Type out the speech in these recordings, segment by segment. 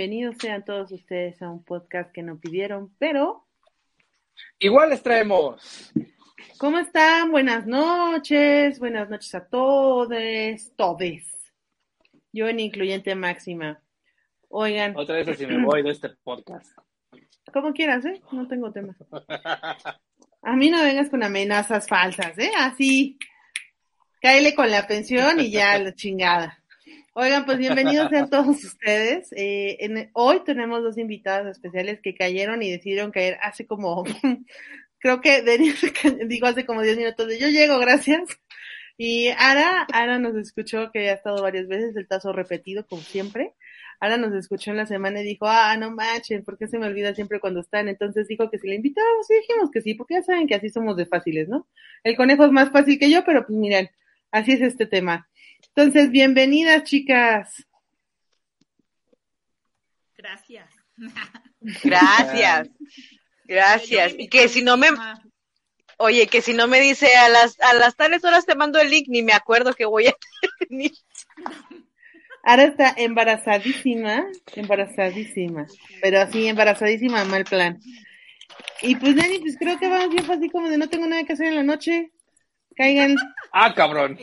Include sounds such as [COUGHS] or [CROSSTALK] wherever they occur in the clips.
Bienvenidos sean todos ustedes a un podcast que no pidieron, pero Igual les traemos. ¿cómo están? Buenas noches, buenas noches a todos, todes. Yo en incluyente máxima. Oigan, Otra vez así me voy de este podcast. [CLEARS THROAT] como quieras, ¿eh? No tengo tema. A mí no vengas con amenazas falsas, ¿eh? Así. Cáele con la pensión y ya la chingada. Oigan, pues bienvenidos sean todos ustedes. Eh, en- hoy tenemos dos invitados especiales que cayeron y decidieron caer hace como, [LAUGHS] creo que dijo [LAUGHS] hace como 10 minutos de yo llego, gracias. Y Ara, Ara nos escuchó que ha estado varias veces, el tazo repetido como siempre. Ara nos escuchó en la semana y dijo, ah, no manchen, ¿por qué se me olvida siempre cuando están? Entonces dijo que si le invitábamos y dijimos que sí, porque ya saben que así somos de fáciles, ¿no? El conejo es más fácil que yo, pero pues miren, así es este tema. Entonces, bienvenidas, chicas. Gracias. [LAUGHS] Gracias. Gracias. Y que si no me, oye, que si no me dice a las, a las tales horas te mando el link, ni me acuerdo que voy a venir. Ara está embarazadísima, embarazadísima, pero así embarazadísima, mal plan. Y pues Dani, pues creo que vamos bien así como de no tengo nada que hacer en la noche. Caigan. Ah, cabrón.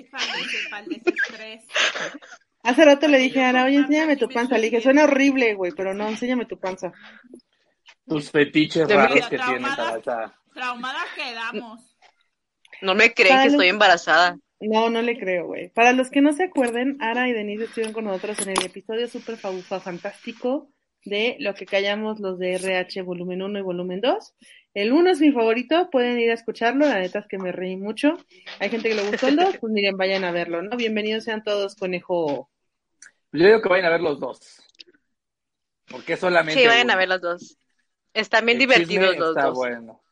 Hace rato le dije a Ara, oye, enséñame tu panza. Le dije, suena horrible, güey, pero no, enséñame tu panza. Tus fetiches raros que tienes, traumada. Tabata. Traumadas quedamos. No me creen Para que los- estoy embarazada. No, no le creo, güey. Para los que no se acuerden, Ara y Denise estuvieron con nosotros en el episodio súper fabufa fantástico de Lo que callamos los de RH volumen 1 y volumen 2. El 1 es mi favorito, pueden ir a escucharlo, la neta es que me reí mucho. Hay gente que le gustó el 2, pues miren, vayan a verlo, ¿no? Bienvenidos sean todos, conejo. Yo digo que vayan a ver los dos. Porque solamente. Sí, vayan a ver los dos. Están bien El divertidos chisme los está dos. bueno.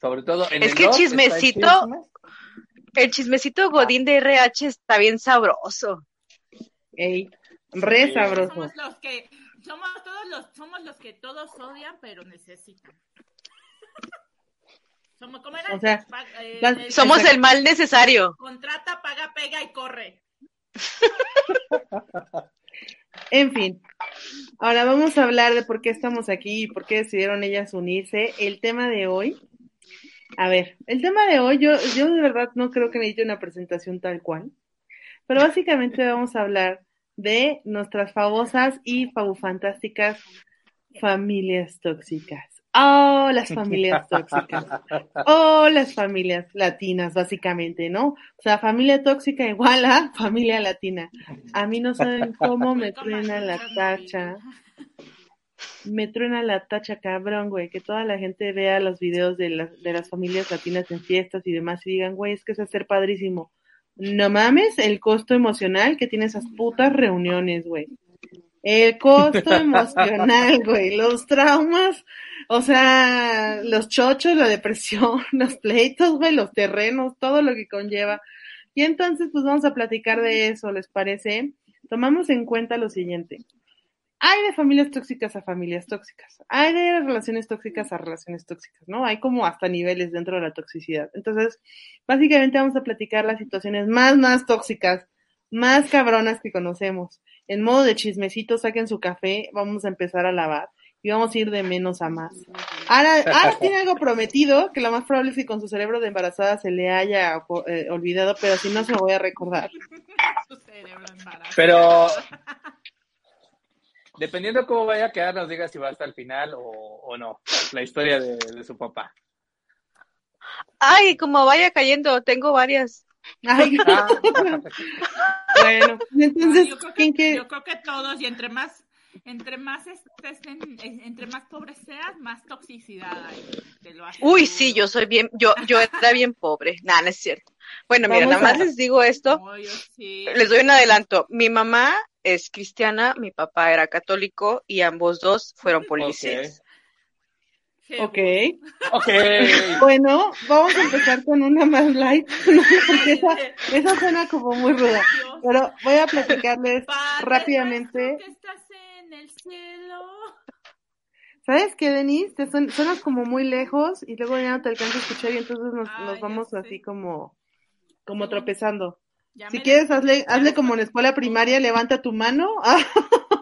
Sobre todo en Es el que dos está el chismecito- chisme. El chismecito Godín de RH está bien sabroso. Ey, re Sí. sabroso. Somos los que somos todos los somos los que todos odian pero necesitan. Somos como era O sea, Pa- eh, las- el- Somos el mal necesario. contrata, paga, pega y corre. [LAUGHS] En fin, ahora vamos a hablar de por qué estamos aquí y por qué decidieron ellas unirse. El tema de hoy, a ver, el tema de hoy, yo, yo de verdad no creo que necesite una presentación tal cual, pero básicamente vamos a hablar de nuestras famosas y fabufantásticas familias tóxicas. Oh, las [LAUGHS] familias tóxicas. Oh, las familias latinas, básicamente, ¿no? O sea, familia tóxica igual a [LAUGHS] familia latina. A mí no saben cómo me truena la tacha. Me truena la tacha, cabrón, güey. Que toda la gente vea los videos de las, de las familias latinas en fiestas y demás y digan, güey, es que es hacer padrísimo. No mames el costo emocional que tiene esas putas reuniones, güey. El costo emocional, [LAUGHS] güey. Los traumas, o sea, los chochos, la depresión, [LAUGHS] los pleitos, güey, los terrenos, todo lo que conlleva. Y entonces, pues vamos a platicar de eso, ¿les parece? Tomamos en cuenta lo siguiente. Hay de familias tóxicas a familias tóxicas. Hay de relaciones tóxicas a relaciones tóxicas, ¿no? Hay como hasta niveles dentro de la toxicidad. Entonces, básicamente vamos a platicar las situaciones más, más tóxicas, más cabronas que conocemos. En modo de chismecito, saquen su café, vamos a empezar a lavar y vamos a ir de menos a más. Ahora, ahora tiene algo prometido, que lo más probable es que con su cerebro de embarazada se le haya eh, olvidado, pero si no se lo voy a recordar. Su cerebro embarazado. Pero dependiendo de cómo vaya a quedar, nos diga si va hasta el final o, o no. La historia de, de su papá. Ay, como vaya cayendo, tengo varias. Ay, Ah, [LAUGHS] bueno, entonces, yo, creo ¿quién que, quiere? yo creo que todos, y entre más, entre más estés en- entre más pobre seas, más toxicidad hay. Te lo. Uy, sí, yo soy bien, yo, yo era bien pobre. Nada, no es cierto. Bueno, mira, nada más les digo esto. No, yo sí. Les doy un adelanto. Mi mamá es cristiana, mi papá era católico y ambos dos fueron policías. Qué Ok. ok. [LAUGHS] Bueno, vamos a empezar con una más light, [LAUGHS] ¿no? porque esa, esa suena como muy ruda. Pero voy a platicarles Padre rápidamente. que estás en el cielo. ¿Sabes qué, Denise? Te suen- suenas como muy lejos y luego ya no te alcanzo a escuchar y entonces nos, Ah, nos vamos sé. así como, como tropezando. Ya Si quieres, hazle, hazle como en escuela primaria, levanta tu mano [LAUGHS]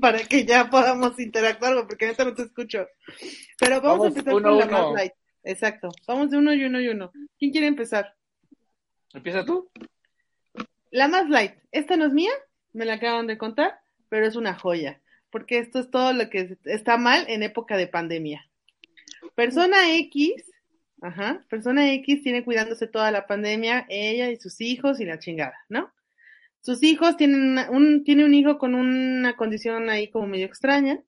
para que ya podamos interactuar, porque ahorita no te escucho. Pero vamos, Vamos a empezar uno, con la uno. más light. Exacto. Vamos de uno y uno y uno. ¿Quién quiere empezar? ¿Empieza tú? La más light. Esta no es mía, me la acaban de contar, pero es una joya, porque esto es todo lo que está mal en época de pandemia. Persona X, ajá, persona X tiene cuidándose toda la pandemia, ella y sus hijos y la chingada, ¿no? Sus hijos tienen un, tiene un hijo con una condición ahí como medio extraña,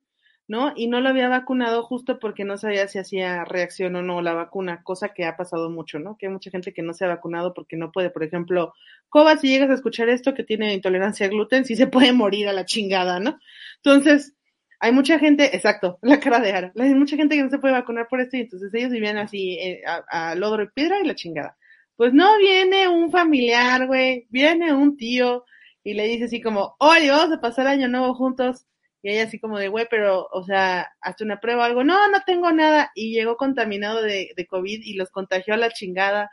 ¿no? Y no lo había vacunado justo porque no sabía si hacía reacción o no la vacuna, cosa que ha pasado mucho, ¿no? Que hay mucha gente que no se ha vacunado porque no puede, por ejemplo, Coba, si llegas a escuchar esto que tiene intolerancia al gluten, sí se puede morir a la chingada, ¿no? Entonces, hay mucha gente, exacto, [LAUGHS] la cara de Ara, hay mucha gente que no se puede vacunar por esto y entonces ellos vivían así eh, a, a lodro y piedra y la chingada. Pues no viene un familiar, güey, viene un tío y le dice así como, oye, vamos a pasar año nuevo juntos. Y ella así como de, güey, pero, o sea, hazte una prueba o algo. No, no tengo nada. Y llegó contaminado de, de COVID y los contagió a la chingada.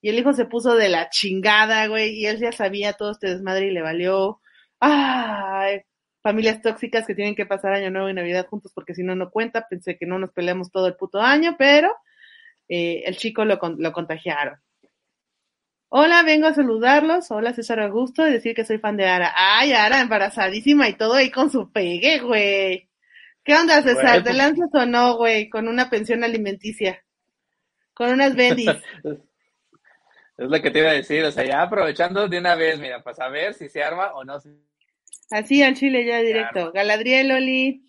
Y el hijo se puso de la chingada, güey, y él ya sabía todo este desmadre y le valió. Ay, familias tóxicas que tienen que pasar año nuevo y Navidad juntos porque si no, no cuenta. Pensé que no nos peleamos todo el puto año, pero eh, el chico lo, lo contagiaron. Hola, vengo a saludarlos. Hola, César Augusto, y decir que soy fan de Ara. Ay, Ara, embarazadísima y todo ahí con su pegue, güey. ¿Qué onda, César? ¿Te pues- lanzas o no, güey? Con una pensión alimenticia. Con unas bendis. [LAUGHS] Es lo que te iba a decir, o sea, ya aprovechando de una vez, mira, pues a ver si se arma o no. Así al chile ya directo. Galadriel, Oli.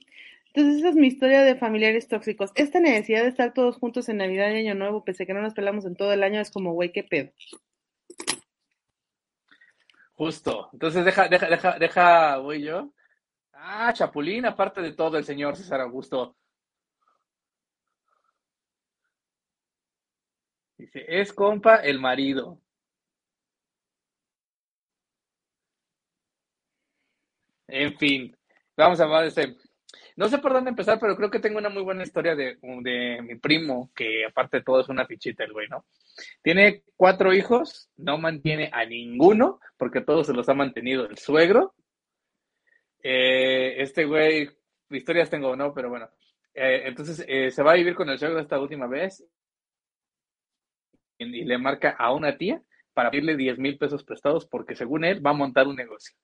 Entonces esa es mi historia de familiares tóxicos. Esta necesidad de estar todos juntos en Navidad y Año Nuevo, pese a que no nos pelamos en todo el año, es como, güey, qué pedo. Justo. Entonces deja, deja, deja, deja, voy yo. Ah, Chapulín, aparte de todo, el señor César Augusto. Dice, es compa el marido. En fin, vamos a hablar de este. No sé por dónde empezar, pero creo que tengo una muy buena historia de, mi primo, que aparte de todo es una fichita el güey, ¿no? Tiene cuatro hijos, no mantiene a ninguno, porque todos se los ha mantenido el suegro. Eh, este güey, historias tengo, ¿no? Pero bueno. Eh, entonces eh, se va a vivir con el suegro esta última vez y, y le marca a una tía para pedirle 10 mil pesos prestados porque según él va a montar un negocio.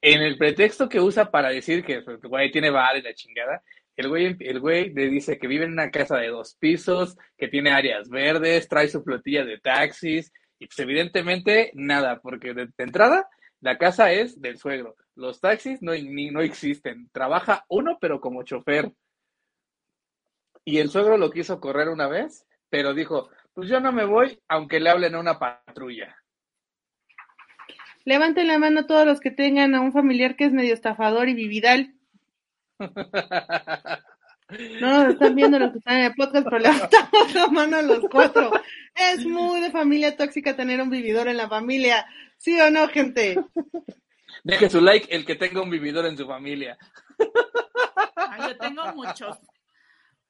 En el pretexto que usa para decir que pues, el güey tiene bar y la chingada, el güey, el güey le dice que vive en una casa de dos pisos, que tiene áreas verdes, trae su flotilla de taxis, y pues evidentemente nada, porque de, de entrada la casa es del suegro. Los taxis no, ni, no existen. Trabaja uno, pero como chofer. Y el suegro lo quiso correr una vez, pero dijo, pues yo no me voy aunque le hablen a una patrulla. Levanten la mano todos los que tengan a un familiar que es medio estafador y vividal. No nos están viendo los que están en el podcast, pero levantamos la mano los cuatro. Es muy de familia tóxica tener un vividor en la familia. ¿Sí o no, gente? Deje su like el que tenga un vividor en su familia. Ah, yo tengo muchos.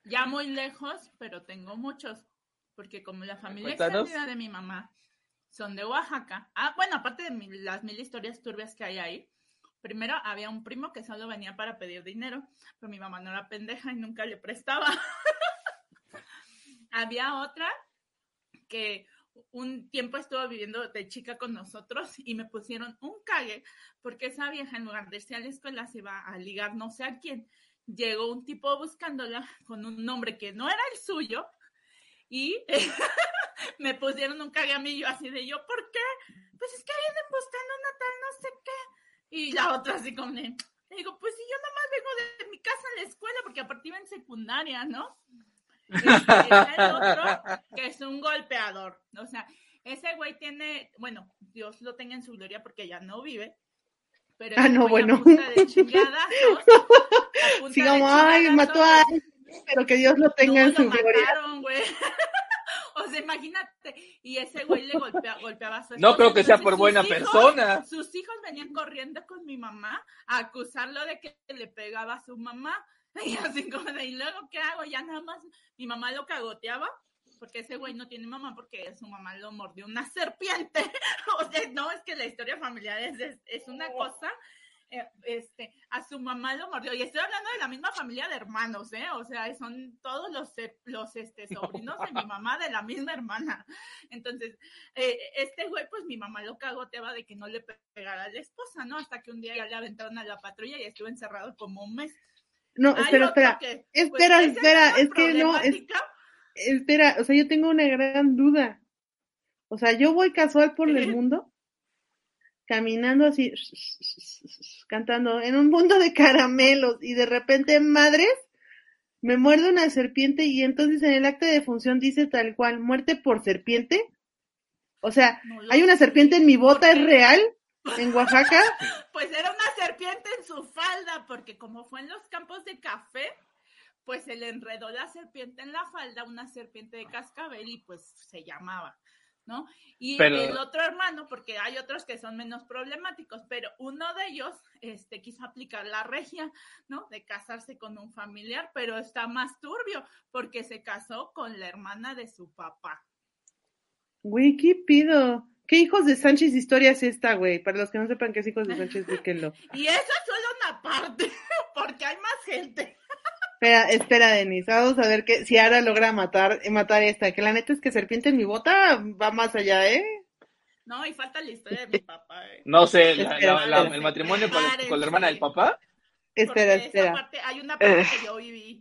Ya muy lejos, pero tengo muchos. Porque como la familia Cuéntanos. extendida de mi mamá son de Oaxaca. Ah, bueno, aparte de las mil historias turbias que hay ahí. Primero había un primo que solo venía para pedir dinero, pero mi mamá no era pendeja y nunca le prestaba. [LAUGHS] había otra que un tiempo estuvo viviendo de chica con nosotros y me pusieron un cague porque esa vieja en lugar de irse a la escuela se iba a ligar no sé a quién. Llegó un tipo buscándola con un nombre que no era el suyo y [LAUGHS] [LAUGHS] me pusieron un yo así de yo, ¿por qué? Pues es que vienen buscando una tal no sé qué. Y la otra así como de, le digo, pues si yo nomás vengo de mi casa a la escuela porque aparte iba en secundaria, ¿no? Este, el otro, que es un golpeador. O sea, ese güey tiene, bueno, Dios lo tenga en su gloria porque ya no vive. Pero Ah, no, a bueno. punta de [LAUGHS] a punta Sí, de como, ay, mató a alguien, pero que Dios lo tenga no, en su lo gloria. mataron, güey. [LAUGHS] O sea, imagínate, y ese güey le golpea- golpeaba a su No esposa, creo que sea por sus buena hijos- persona. Sus hijos venían corriendo con mi mamá a acusarlo de que le pegaba a su mamá. [LAUGHS] Y así como de, ¿y luego qué hago? Ya nada más, mi mamá lo cagoteaba, porque ese güey no tiene mamá, porque su mamá lo mordió una serpiente. [LAUGHS] O sea, no, es que la historia familiar es, es, es una cosa. Eh, Este, a su mamá lo mordió, y estoy hablando de la misma familia de hermanos, ¿eh? O sea, son todos los, los este, sobrinos de mi mamá, de la misma hermana. Entonces, eh, este güey, pues mi mamá lo cagoteaba de que no le pegara a la esposa, ¿no? Hasta que un día ya le aventaron a la patrulla y estuvo encerrado como un mes. No, Hay espera, espera, que, espera, espera, es que no, es- espera, o sea, yo tengo una gran duda. O sea, yo voy casual por el [LAUGHS] mundo, caminando así, cantando en un mundo de caramelos y de repente, madres, me muerde una serpiente y entonces en el acta de función dice tal cual, muerte por serpiente. O sea, No hay una serpiente en mi bota, ¿Por ¿es real? ¿En Oaxaca? [LAUGHS] Pues era una serpiente en su falda, porque como fue en los campos de café, pues se le enredó la serpiente en la falda, una serpiente de cascabel, y pues se llamaba, ¿no? Y Pero- el otro hermano, porque hay otros que son menos problemáticos, pero uno de ellos este, quiso aplicar la regia, ¿no? De casarse con un familiar, pero está más turbio, porque se casó con la hermana de su papá. Güey, ¿qué pido? ¿Qué hijos de Sánchez historia es esta, güey? Para los que no sepan qué es hijos de Sánchez, [LAUGHS] búsquenlo. Y eso es solo una parte, [LAUGHS] porque hay más gente. Espera, espera, Denise. Vamos a ver que, si Ara logra matar, matar esta. Que la neta es que serpiente en mi bota va más allá, ¿eh? No, y falta la historia de mi papá. ¿eh? No sé, la- Espera, la- la- espera. el matrimonio con, la hermana del papá. Espera, Porque esa espera. parte- hay una parte Eh. que yo viví.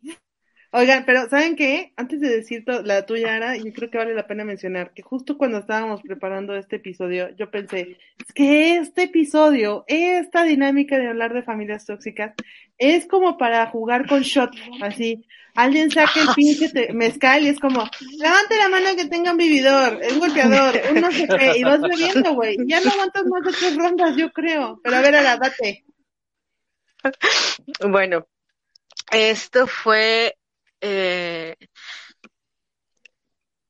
Oigan, pero ¿saben qué? Antes de decir la tuya, Ara, yo creo que vale la pena mencionar que justo cuando estábamos preparando este episodio, yo pensé, es que este episodio, esta dinámica de hablar de familias tóxicas, es como para jugar con shot, así. Alguien saca el pinche mezcal y es como, levante la mano que tenga un vividor, un golpeador, un no sé qué, y vas bebiendo, güey. Ya no aguantas más de tres rondas, yo creo. Pero a ver, Ara. Bueno, esto fue. Eh...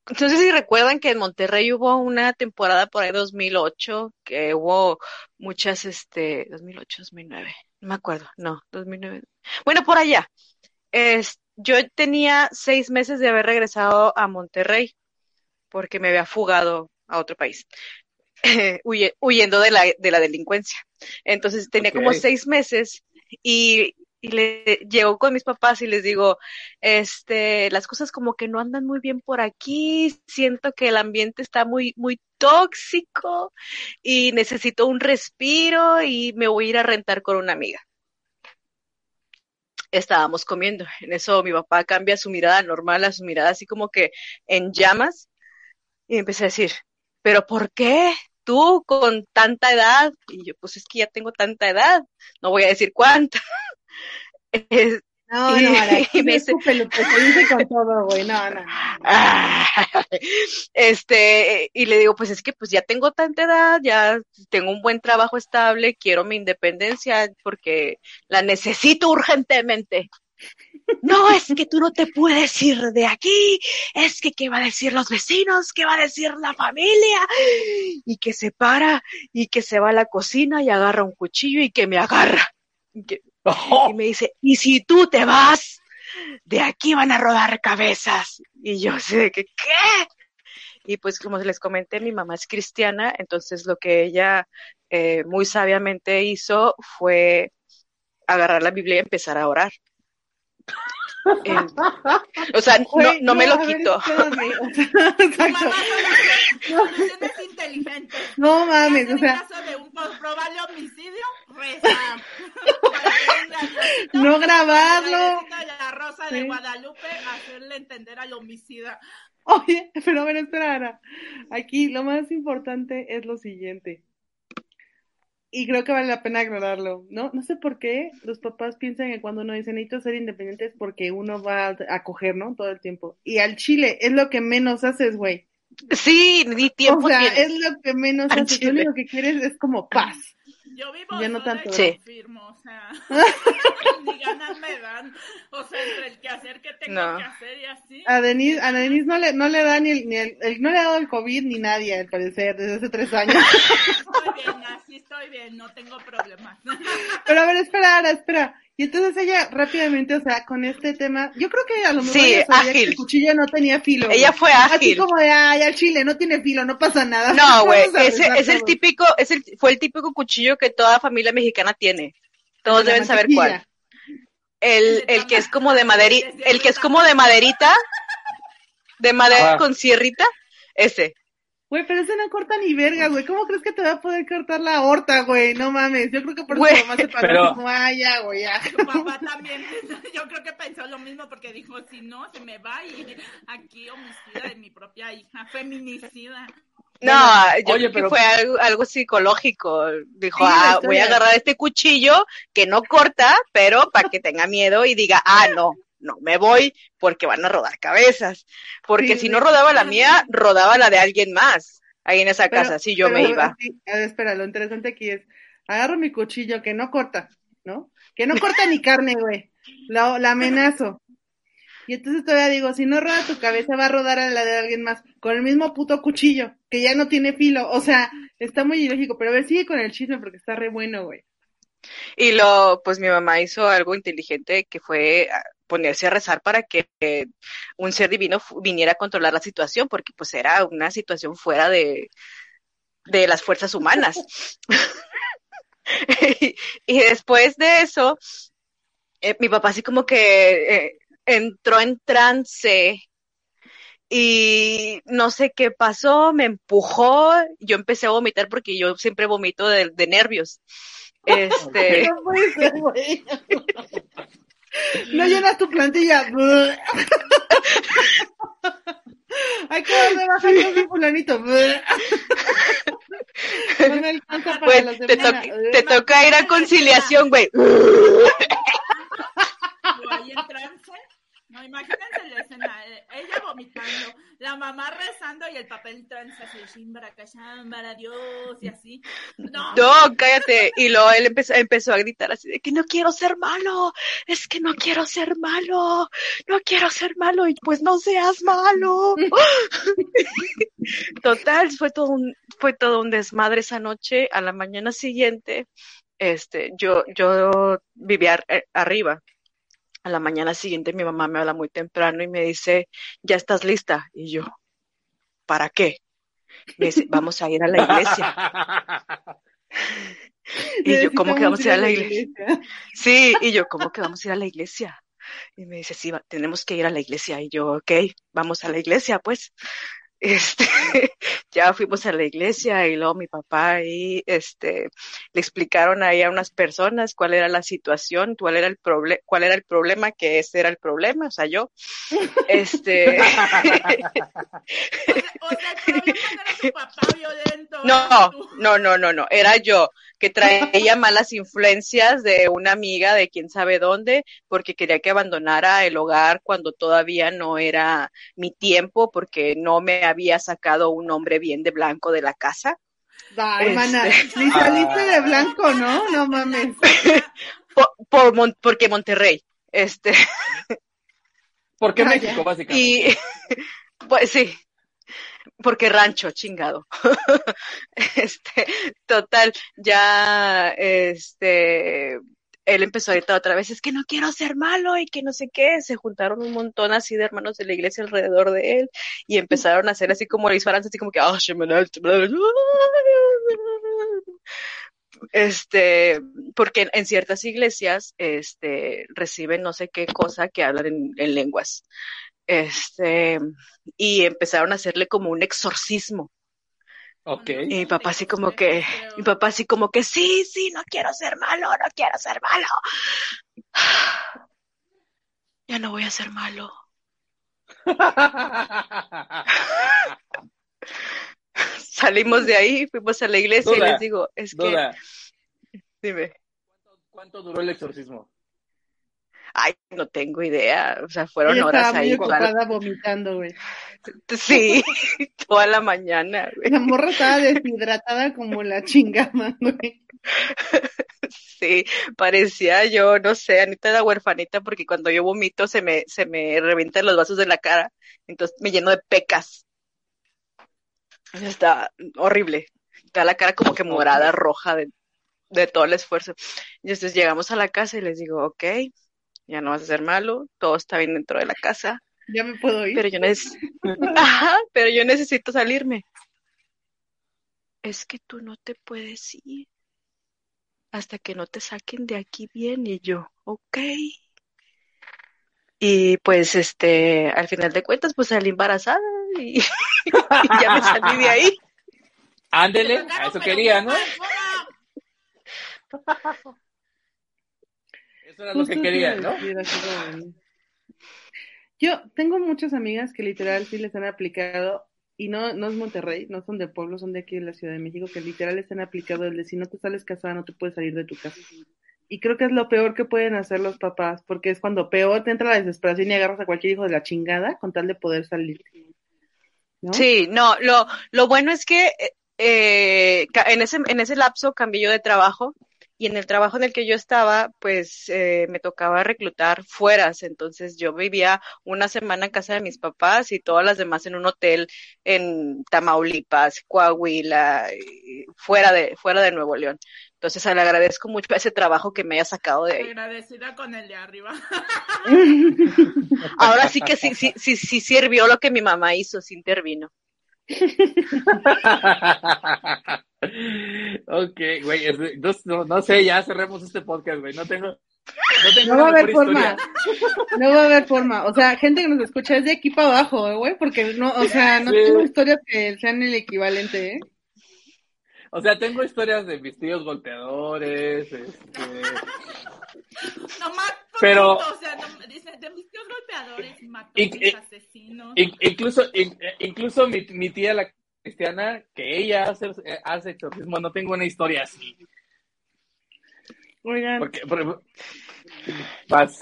No sé si recuerdan que en Monterrey hubo una temporada por ahí 2008, que hubo muchas, este, 2008, 2009, no me acuerdo, no, 2009. Bueno, por allá. Es, yo tenía seis meses de haber regresado a Monterrey porque me había fugado a otro país, [LAUGHS] huye- huyendo de la, de la delincuencia. Entonces tenía como seis meses y, y le llego con mis papás y les digo, este, las cosas como que no andan muy bien por aquí, siento que el ambiente está muy, muy tóxico y necesito un respiro y me voy a ir a rentar con una amiga. Estábamos comiendo, en eso mi papá cambia su mirada normal a su mirada así como que en llamas y empecé a decir, pero ¿por qué? Tú con tanta edad, y yo, pues es que ya tengo tanta edad, no voy a decir cuánta. [LAUGHS] Es- No, Y- no, [LAUGHS] y me escúpelo, pues, se dice con todo, güey. No, no. Ah, [LAUGHS] este, y le digo, pues es que pues ya tengo tanta edad, ya tengo un buen trabajo estable, quiero mi independencia porque la necesito urgentemente. No, es que tú no te puedes ir de aquí, es que qué va a decir los vecinos, qué va a decir la familia, y que se para y que se va a la cocina y agarra un cuchillo y que me agarra. [LAUGHS] Y me dice, y si tú te vas, de aquí van a rodar cabezas. Y yo sé que, ¿qué? Y pues como les comenté, mi mamá es cristiana, entonces lo que ella eh, muy sabiamente hizo fue agarrar la Biblia y empezar a orar. Eh, [LAUGHS] o sea, no, no me lo quito. inteligentes. [LAUGHS] [LAUGHS] No mames, En o sea, caso de un probable homicidio, reza. No grabarlo. la Rosa de Sí. Guadalupe, hacerle entender al homicida. Oye, pero a ver, espera, Ana. Aquí lo más importante es lo siguiente. Y creo que vale la pena aclararlo, ¿no? No sé por qué los papás piensan que cuando uno dice necesito ser independiente es porque uno va a coger, ¿no? Todo el tiempo. Y al chile es lo que menos haces, güey. Sí, ni tiempo O sea, tienes. es lo que menos Al haces. Lo chile. único que quieres es como paz. Yo vivo Ya no tanto, Sí. confirmo, o sea, [LAUGHS] [LAUGHS] ni ganas me dan. O sea, entre el quehacer que tengo No. que hacer y así. A Denise, a Denise no le, no le da ni el, ni el, el- no le ha dado el COVID ni nadie, al parecer, desde hace tres años. [LAUGHS] Estoy bien, así estoy bien, no tengo problemas. Pero a ver, espera, espera. Y entonces ella rápidamente, o sea, con este tema, yo creo que a lo mejor Sí, ella sabía ágil. que el cuchillo no tenía filo. Ella fue Así ágil. como de, ay, al chile no tiene filo, no pasa nada. No, [LAUGHS] güey, es el típico, es el, fue el típico cuchillo que toda familia mexicana tiene. Todos la deben saber cuál. El, el que es como de maderita, el que es como de maderita, de madera Ah. con sierrita, ese. Güey, pero ese no corta ni verga, güey. ¿Cómo crees que te va a poder cortar la horta, güey? No mames. Yo creo que por eso mamá se pasó pero- ay, ya, güey, ya. Tu papá también, [LAUGHS] yo creo que pensó lo mismo porque dijo, si no, se me va y aquí homicida de mi propia hija, feminicida. No, yo oye, creo que fue algo, algo psicológico. Dijo, Sí, ah, voy a agarrar este cuchillo que no corta, pero para que tenga miedo y diga, ah, no, no me voy porque van a rodar cabezas. Porque Sí, si sí. no rodaba la mía, rodaba la de alguien más ahí en esa Pero- casa, si yo pero me iba. así, a ver, espera, lo interesante aquí es, agarro mi cuchillo que no corta, ¿no? Que no corta ni carne, güey. La, la amenazo. Y entonces todavía digo, si no roda tu cabeza, va a rodar a la de alguien más, con el mismo puto cuchillo, que ya no tiene filo. O sea, está muy ilógico, pero a ver, sigue con el chisme porque está re bueno, güey. Y lo, pues mi mamá hizo algo inteligente que fue ah, ponerse a rezar para que eh, un ser divino viniera a controlar la situación, porque pues era una situación fuera de, de las fuerzas humanas. [LAUGHS] y, y después de eso, eh, mi papá así como que eh, entró en trance y no sé qué pasó, me empujó, yo empecé a vomitar porque yo siempre vomito de, de nervios. [LAUGHS] Este, No. No llenas tu plantilla. [LAUGHS] Hay que darle baja de fulanito. [LAUGHS] No me alcanza para Güey, la te, semana. to- te toca ir a conciliación, güey. [LAUGHS] En trance. No, imagínense la escena. eh, Ella vomitando, la mamá rezando y el papel en trance así, shimbara, shambara, Dios, y así. No, No, cállate. Y luego él empezó, empezó a gritar así de que no quiero ser malo, es que no quiero ser malo, no quiero ser malo, y pues no seas malo. [LAUGHS] Total, fue todo un, fue todo un desmadre esa noche. A la mañana siguiente, este, yo, yo vivía ar- eh, arriba. A la mañana siguiente mi mamá me habla muy temprano y me dice, ¿ya estás lista? Y yo, ¿para qué? Me dice, vamos a ir a la iglesia. [LAUGHS] Y yo, ¿cómo que vamos a ir a la iglesia? Sí, y yo, ¿cómo que vamos a ir a la iglesia? Y me dice, sí, va- tenemos que ir a la iglesia. Y yo, ok, vamos a la iglesia, pues. Este, [LAUGHS] ya fuimos a la iglesia y luego mi papá ahí, este, le explicaron ahí a unas personas cuál era la situación, cuál era el proble cuál era el problema, que ese era el problema, o sea, yo, este, [LAUGHS] o sea, [LAUGHS] problema era tu papá violento. No, no, no, no, no. Era yo que traía malas influencias de una amiga de quién sabe dónde, porque quería que abandonara el hogar cuando todavía no era mi tiempo, porque no me había sacado un hombre bien de blanco de la casa. Va, Este. hermana, [LAUGHS] ni saliste de blanco, ¿no? No mames. [LAUGHS] Por, por Mon- porque Monterrey. Este, ¿Por qué Ah, México, básicamente? y [LAUGHS] pues sí, porque rancho, chingado. [LAUGHS] Este, total, ya, este, él empezó a gritar otra vez, es que no quiero ser malo y que no sé qué. Se juntaron un montón así de hermanos de la iglesia alrededor de él y empezaron a hacer así como Faranza, así como que, "Ah, shemanal, shemanal". este, porque en, en ciertas iglesias, este, reciben no sé qué cosa que hablan en lenguas. Este, y empezaron a hacerle como un exorcismo. Ok. Y mi papá así como que, mi papá así como que, sí, sí, no quiero ser malo, no quiero ser malo. [SIGHS] Ya no voy a ser malo. [LAUGHS] Salimos de ahí, fuimos a la iglesia y les digo, es que, dime, ¿cuánto duró el exorcismo? Ay, no tengo idea, o sea, fueron Ella horas estaba muy ahí, la- ocupada vomitando, güey. [LAUGHS] sí, [LAUGHS] toda la mañana, güey. La morra estaba deshidratada como la chingada, güey. [LAUGHS] Sí, parecía yo, no sé, Anita la huerfanita, porque cuando yo vomito se me, se me revientan los vasos de la cara, entonces me lleno de pecas. Está horrible. Está la cara como que morada, roja de, de todo el esfuerzo. Y entonces llegamos a la casa y les digo, ok, ya no vas a ser malo, todo está bien dentro de la casa, Ya me puedo ir. pero yo necesito, [LAUGHS] Ajá, pero yo necesito salirme. Es que tú no te puedes ir hasta que no te saquen de aquí bien y yo, ok. Y pues este, al final de cuentas, pues salí embarazada y, [LAUGHS] y ya me salí de ahí. Ándele, a eso quería, ¿no? Eso era lo que quería, ¿no? como- Yo tengo muchas amigas que literal sí les han aplicado, y no, no es Monterrey, no son de pueblo, son de aquí de la Ciudad de México, que literal les han aplicado el de si no te sales casada no te puedes salir de tu casa. Y creo que es lo peor que pueden hacer los papás, porque es cuando peor te entra la desesperación y agarras a cualquier hijo de la chingada con tal de poder salir. ¿no? Sí, no, lo, lo bueno es que eh, en ese, en ese lapso cambié yo de trabajo y en el trabajo en el que yo estaba, pues eh, me tocaba reclutar fueras, entonces yo vivía una semana en casa de mis papás y todas las demás en un hotel en Tamaulipas, Coahuila, y fuera de, fuera de Nuevo León. Entonces le agradezco mucho ese trabajo que me haya sacado de ahí. Agradecida con el de arriba. [LAUGHS] Ahora sí que sí, sí, sí, sí sirvió lo que mi mamá hizo, sí intervino. [LAUGHS] ok, güey, no, no, no sé, ya cerremos este podcast, güey. No tengo, no tengo No va a haber forma. No va a haber forma. O sea, gente que nos escucha es de aquí para abajo, eh, güey, porque no, o sea, no Sí. tengo historias que sean el equivalente, ¿eh? O sea, tengo historias de mis tíos golpeadores, este, Nomás Pero- poquito, o sea, no- dice, de mis tíos golpeadores, Y- matones, asesinos. in- incluso, in- incluso mi, mi tía la cristiana, que ella hace, hace exorcismo, no tengo una historia así. Oigan, Porque.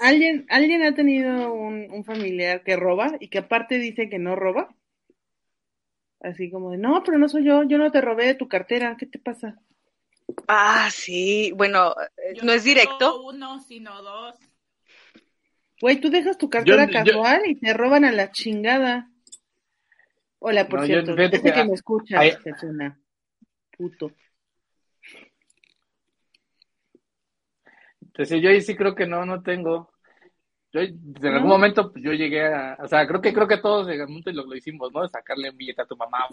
¿alguien, ¿alguien ha tenido un, un familiar que roba y que aparte dice que no roba? Así como de, no, pero no soy yo, yo no te robé de tu cartera, ¿qué te pasa? Ah, sí, bueno, eh, Yo no es directo. uno, sino dos. Güey, tú dejas tu cartera Yo- yo- casual y te roban a la chingada. Hola, por No, yo- cierto, fíjate ese que- me escucha, ay- persona. Puto. Entonces yo ahí sí creo que no, no tengo. Yo en ¿No? algún momento pues, yo llegué a, o sea, creo que creo que todos en algún momento lo, lo hicimos, ¿no? De sacarle un billete a tu mamá.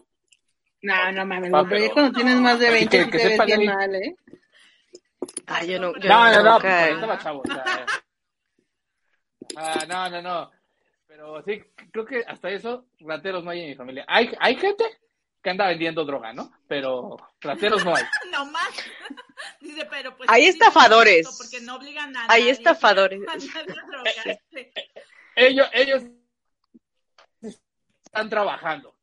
No, no mames, güey, pero cuando tienes más de Así 20 que- que te ves sepan bien ahí. mal, ¿eh? Ah, yo no, yo No, no, no, nunca- pues, estaba chavo, o sea. Ah, no, no, no. Pero sí, creo que hasta eso, rateros no hay en mi familia. Hay, hay gente que anda vendiendo droga, ¿no? Pero rateros no hay. [LAUGHS] No más. [LAUGHS] Dice, pero pues. Hay estafadores. Porque no obligan a Hay nadie estafadores. a nadie a drogarse. Ellos, ellos están trabajando.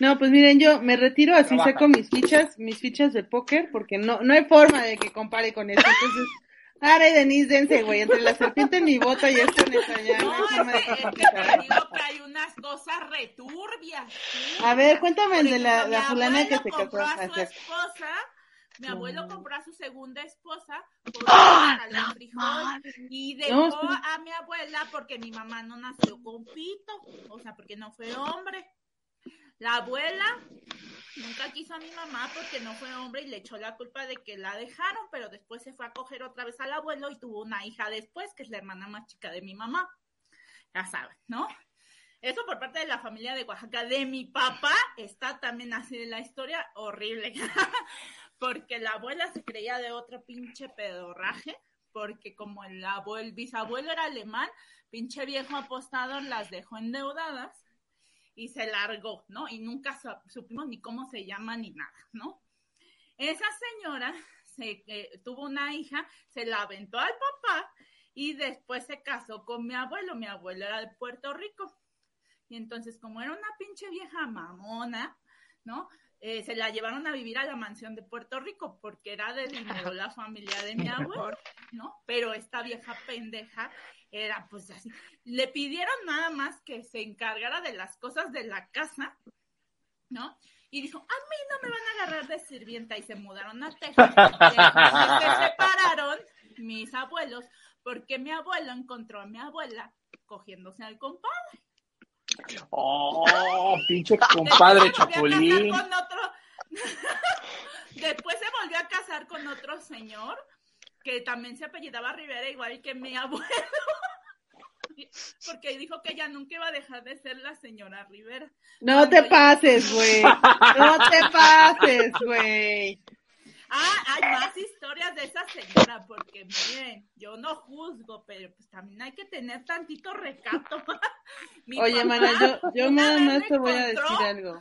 No, pues miren, yo me retiro, así Trabaja. saco mis fichas, mis fichas de póker, porque no, no hay forma de que compare con eso. Entonces, Ara y Denise, dense, güey, entre la serpiente en mi bota y esta neta ya, no No, que, es que complicar. te digo que hay unas cosas returbias. sí. A ver, cuéntame el de la, la fulana que se casó. a su esposa, mi abuelo No. compró a su segunda esposa por ¡Ah, un la frijol madre! y No, dejó a mi abuela porque mi mamá no nació con pito, o sea, porque no fue hombre. La abuela nunca quiso a mi mamá porque no fue hombre y le echó la culpa de que la dejaron, pero después se fue a coger otra vez al abuelo y tuvo una hija después, que es la hermana más chica de mi mamá. Ya saben, ¿no? Eso por parte de la familia de Oaxaca. De mi papá está también así de la historia horrible. [LAUGHS] porque la abuela se creía de otro pinche pedorraje, porque como el, abuelo, el bisabuelo era alemán, pinche viejo apostador las dejó endeudadas y se largó, ¿no? Y nunca su- supimos ni cómo se llama ni nada, ¿no? Esa señora se, eh, tuvo una hija, se la aventó al papá y después se casó con mi abuelo. Mi abuelo era de Puerto Rico. Y entonces, como era una pinche vieja mamona, ¿no? Eh, se la llevaron a vivir a la mansión de Puerto Rico porque era de dinero la familia de mi [LAUGHS] abuelo, ¿no? Pero esta vieja pendeja era pues así. Le pidieron nada más que se encargara de las cosas de la casa, ¿no? Y dijo, a mí no me van a agarrar de sirvienta y se mudaron a Texas. Se separaron mis abuelos porque mi abuelo encontró a mi abuela cogiéndose al compadre. Oh, [LAUGHS] pinche compadre chapulín. casar con otro- [LAUGHS] Después se volvió a casar con otro señor que también se apellidaba Rivera, igual que mi abuelo. [LAUGHS] Porque dijo que ella nunca iba a dejar de ser la señora Rivera. No te pases, güey. No te pases, güey. Ah, hay más historias de esa señora, porque miren, yo no juzgo, pero pues también hay que tener tantito recato. [LAUGHS] Oye, mana, yo, yo nada más te voy a decir algo.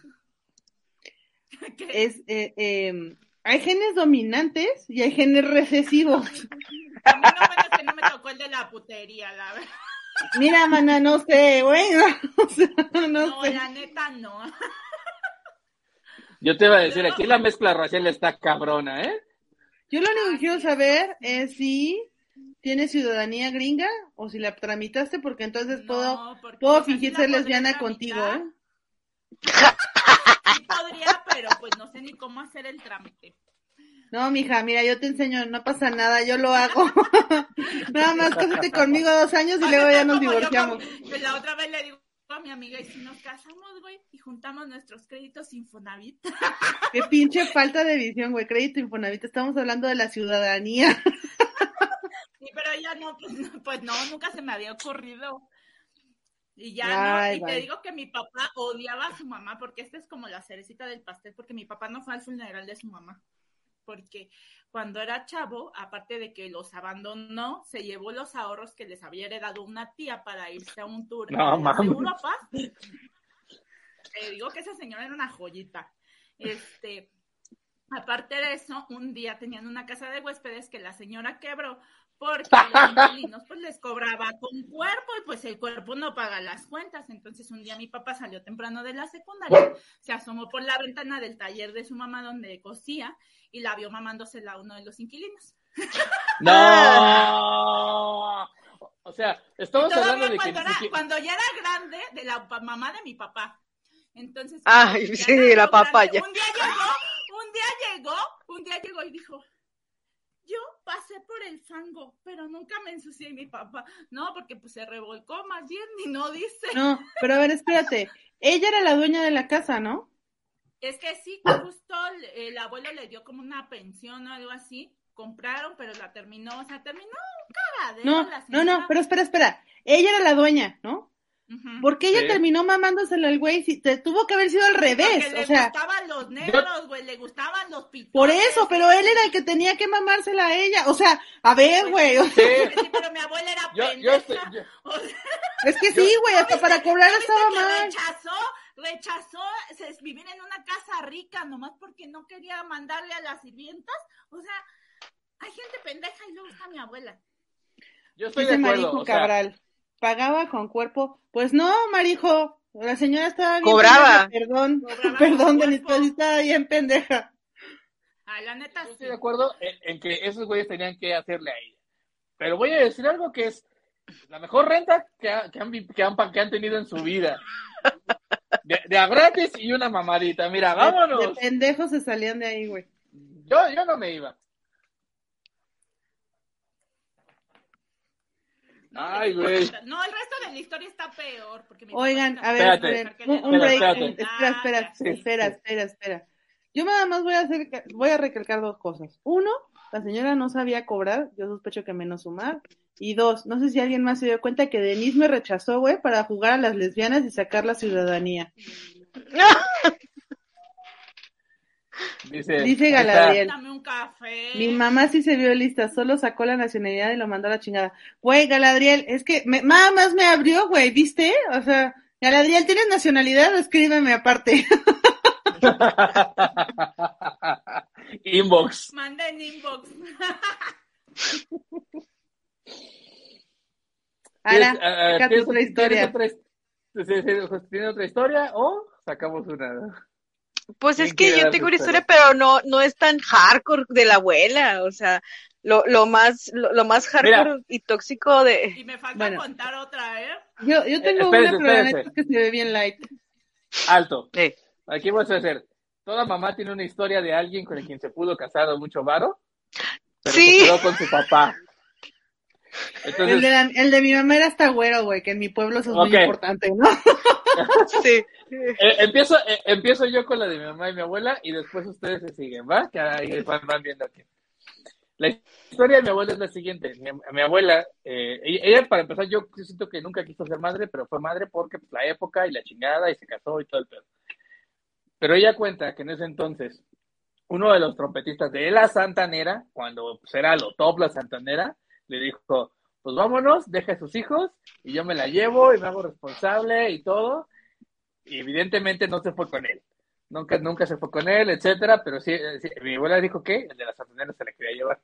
[LAUGHS] Es, eh, eh, hay genes dominantes y hay genes recesivos. A [LAUGHS] mí no, bueno, es que no me tocó el de la putería, la verdad. Mira, mana, no sé, güey. [LAUGHS] O sea, no, No, sé. la neta no. Yo te iba a decir, aquí la mezcla racial está cabrona, ¿eh? Yo lo único que quiero saber es si tienes ciudadanía gringa o si la tramitaste, porque entonces puedo, porque, puedo sí fingir ser lesbiana tramitar. contigo, ¿eh? Sí podría, pero pues no sé ni cómo hacer el trámite. No, mija, mira, yo te enseño, no pasa nada, yo lo hago. [LAUGHS] Nada más cásate conmigo dos años y luego ya nos yo divorciamos. con- que la otra vez le digo a mi amiga, y si nos casamos, güey, y juntamos nuestros créditos Infonavit. [LAUGHS] Qué pinche falta de visión, güey. Crédito Infonavit, estamos hablando de la ciudadanía. [LAUGHS] Sí, pero ella no, pues, no, pues no, nunca se me había ocurrido. Y ya Ay, no, y te digo que mi papá odiaba a su mamá, porque esta es como la cerecita del pastel, porque mi papá no fue al funeral de su mamá. Porque cuando era chavo, aparte de que los abandonó, se llevó los ahorros que les había heredado una tía para irse a un tour No, a mames. Europa. Te digo que esa señora era una joyita. Este, aparte de eso, un día tenían una casa de huéspedes que la señora quebró porque los inquilinos pues les cobraba con cuerpo y pues el cuerpo no paga las cuentas. Entonces un día mi papá salió temprano de la secundaria, se asomó por la ventana del taller de su mamá donde cosía y la vio mamándosela a uno de los inquilinos. ¡No! [LAUGHS] O sea, estamos hablando de cuando, era- cuando ya era grande, de la mamá de mi papá. Entonces, Ay, ya sí, la grande. papaya. Un día llegó, un día llegó, un día llegó y dijo, pasé por el fango, pero nunca me ensucié mi papá, no, porque pues se revolcó más bien y no dice. No, pero a ver, espérate. Ella era la dueña de la casa, ¿no? Es que sí, justo el, el abuelo le dio como una pensión o algo así, compraron, pero la terminó, o sea, terminó un cagadero No, la no, no, pero espera, espera. Ella era la dueña, ¿no? Ujú. ¿Por qué ella Sí. terminó mamándosela al güey? Si te tuvo que haber sido al Porque revés, le o sea, gustaban los negros, güey, le gustaban los pitones. por eso, pero él era el que tenía que mamársela a ella. O sea, a ver, güey, o sea, Sí, Sí, pero mi abuela era yo, yo pendeja. estoy- yo- [LAUGHS] O sea, es que sí, güey, hasta para cobrar ¿no viste estaba mal. Rechazó, rechazó se- vivir en una casa rica nomás porque no quería mandarle a las sirvientas. O sea, hay gente pendeja y luego está mi abuela. yo estoy de acuerdo. Marijo o sea, Cabral. Pagaba con cuerpo. Pues no, Marijo. La señora estaba bien. Cobraba. pendeja, Perdón, Cobraba perdón, sí estaba bien pendeja. Ah, la neta yo sí. estoy de acuerdo en, en que esos güeyes tenían que hacerle a ella. Pero voy a decir algo que es la mejor renta que, ha- que han, que, han, que han tenido en su vida. De, de a gratis y una mamadita. Mira, De, de vámonos. pendejos se salían de ahí, güey. Yo, yo no me iba. No, Ay, güey. No, el resto de la historia está peor. Porque mi Oigan, a ver, Espérate. un, un Espera, break. espérate. Espera, espera, Sí, espera, sí. espera, espera. Yo nada más voy a hacer, voy a recalcar dos cosas. Uno, la señora no sabía cobrar, yo sospecho que menos sumar. Y dos, no sé si alguien más se dio cuenta que Denise me rechazó, güey, para jugar a las lesbianas y sacar la ciudadanía. Dice, Dice. Galadriel. Dame un café. Mi mamá sí se vio lista, solo sacó la nacionalidad y lo mandó a la chingada. Güey, Galadriel, es que me, nada más me abrió, güey, ¿viste? O sea, Galadriel, ¿tienes nacionalidad? Escríbeme aparte. [LAUGHS] Inbox. Manda en inbox. [LAUGHS] Ahora, ¿Tienes- ah, saca tu ¿tienes- otra historia. ¿Tienes otra, ¿tienes otra historia o sacamos una? Pues ¿Quién es que yo tengo una historia? pero no, no es tan hardcore de la abuela, o sea, lo, lo más, lo, lo más hardcore y tóxico de, Y me falta Bueno. contar otra, ¿eh? Yo, yo tengo Eh, espérense, una, pero que se ve bien light. Alto. de- Aquí vamos a hacer. Toda mamá tiene una historia de alguien con el quien se pudo casar o mucho varo, pero Sí. se quedó con su papá. El de, la- el de mi mamá era hasta güero, güey, que en mi pueblo eso es muy importante, ¿no? [LAUGHS] sí. Eh, [LAUGHS] empiezo, eh, empiezo yo con la de mi mamá y mi abuela y después ustedes se siguen, ¿va? Que ahí van, van viendo aquí. La historia de mi abuela es la siguiente. Mi, mi abuela, eh, ella, ella, para empezar, yo siento que nunca quiso ser madre, pero fue madre porque pues, la época y la chingada y se casó y todo el pedo. Pero ella cuenta que en ese entonces, uno de los trompetistas de la Santanera, cuando pues, era lo top la Santanera, le dijo, pues vámonos, deja a sus hijos y yo me la llevo y me hago responsable y todo. Y evidentemente no se fue con él. Nunca, nunca se fue con él, etcétera, pero sí, eh, mi abuela dijo que el de la Santanera se la quería llevar.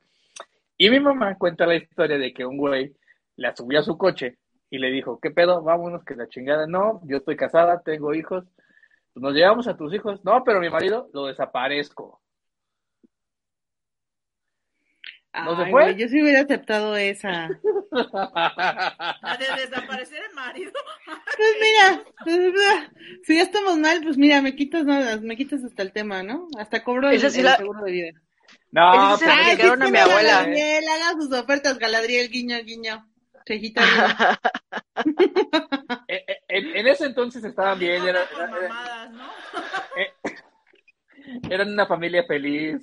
Y mi mamá cuenta la historia de que un güey la subió a su coche y le dijo, ¿qué pedo? Vámonos, que la chingada. No, yo estoy casada, tengo hijos. Pues nos llevamos a tus hijos. No, pero mi marido lo desaparezco. ¿No se Ay, fue? güey, yo sí hubiera aceptado esa. La de desaparecer el marido. Pues mira, pues, mira, si ya estamos mal, pues mira, me quitas nada, me quitas hasta el tema, ¿no? Hasta cobro el, Esa sí el la- seguro de vida. No, la pero- aplicaron a mi abuela. Galadriel, haga sus ofertas, Galadriel, guiño, guiño. Chejita, [LAUGHS] guiño. Eh, eh, en, en ese entonces estaban bien, No, era- con era- era- mamadas, ¿no? eh, eran una familia feliz.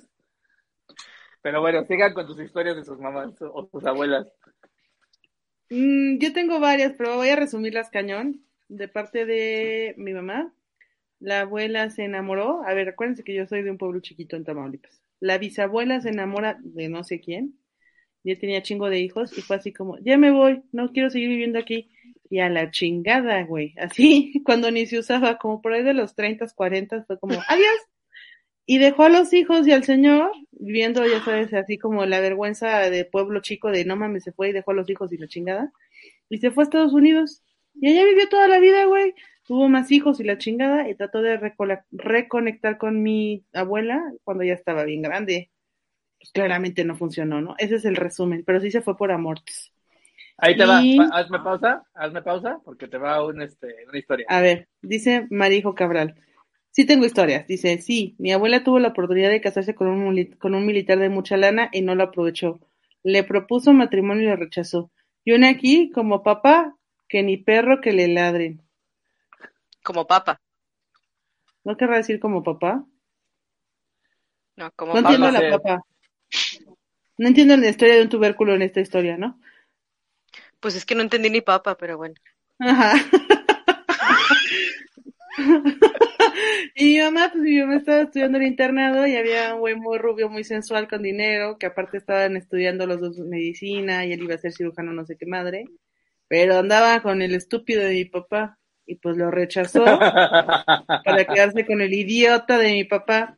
Pero bueno, sigan con tus historias de sus mamás o sus abuelas. Mm, yo tengo varias, pero voy a resumirlas cañón. De parte de mi mamá, la abuela se enamoró. A ver, acuérdense que yo soy de un pueblo chiquito en Tamaulipas. La bisabuela se enamora de no sé quién. Ya tenía chingo de hijos y fue así como, ya me voy, no quiero seguir viviendo aquí. Y a la chingada, güey. Así, [LAUGHS] cuando ni se usaba, como por ahí de los 30, 40, fue como, adiós. Y dejó a los hijos y al señor viviendo, ya sabes, así como la vergüenza de pueblo chico de no mames, se fue y dejó a los hijos y la chingada. Y se fue a Estados Unidos. Y allá vivió toda la vida, güey. Tuvo más hijos y la chingada y trató de reconectar con mi abuela cuando ya estaba bien grande. Pues claramente no funcionó, ¿no? Ese es el resumen, pero sí se fue por amor. Ahí te va, Y- Pa- hazme pausa, hazme pausa, porque te va un, este, una historia. A ver, dice Marijo Cabral. Sí tengo historias. Dice, sí, mi abuela tuvo la oportunidad de casarse con un, con un militar de mucha lana y no lo aprovechó. Le propuso matrimonio y lo rechazó. Y una aquí, como papá, que ni perro que le ladren. Como papa. ¿No querrá decir como papá? No, como No entiendo la papá. No entiendo la historia de un tubérculo en esta historia, ¿no? Pues es que no entendí ni papa, pero bueno. Ajá. [LAUGHS] [LAUGHS] Y mi mamá, pues mi mamá estaba estudiando el internado y había un güey muy rubio, muy sensual, con dinero, que aparte estaban estudiando los dos medicina y él iba a ser cirujano no sé qué madre, pero andaba con el estúpido de mi papá y pues lo rechazó [LAUGHS] para quedarse con el idiota de mi papá,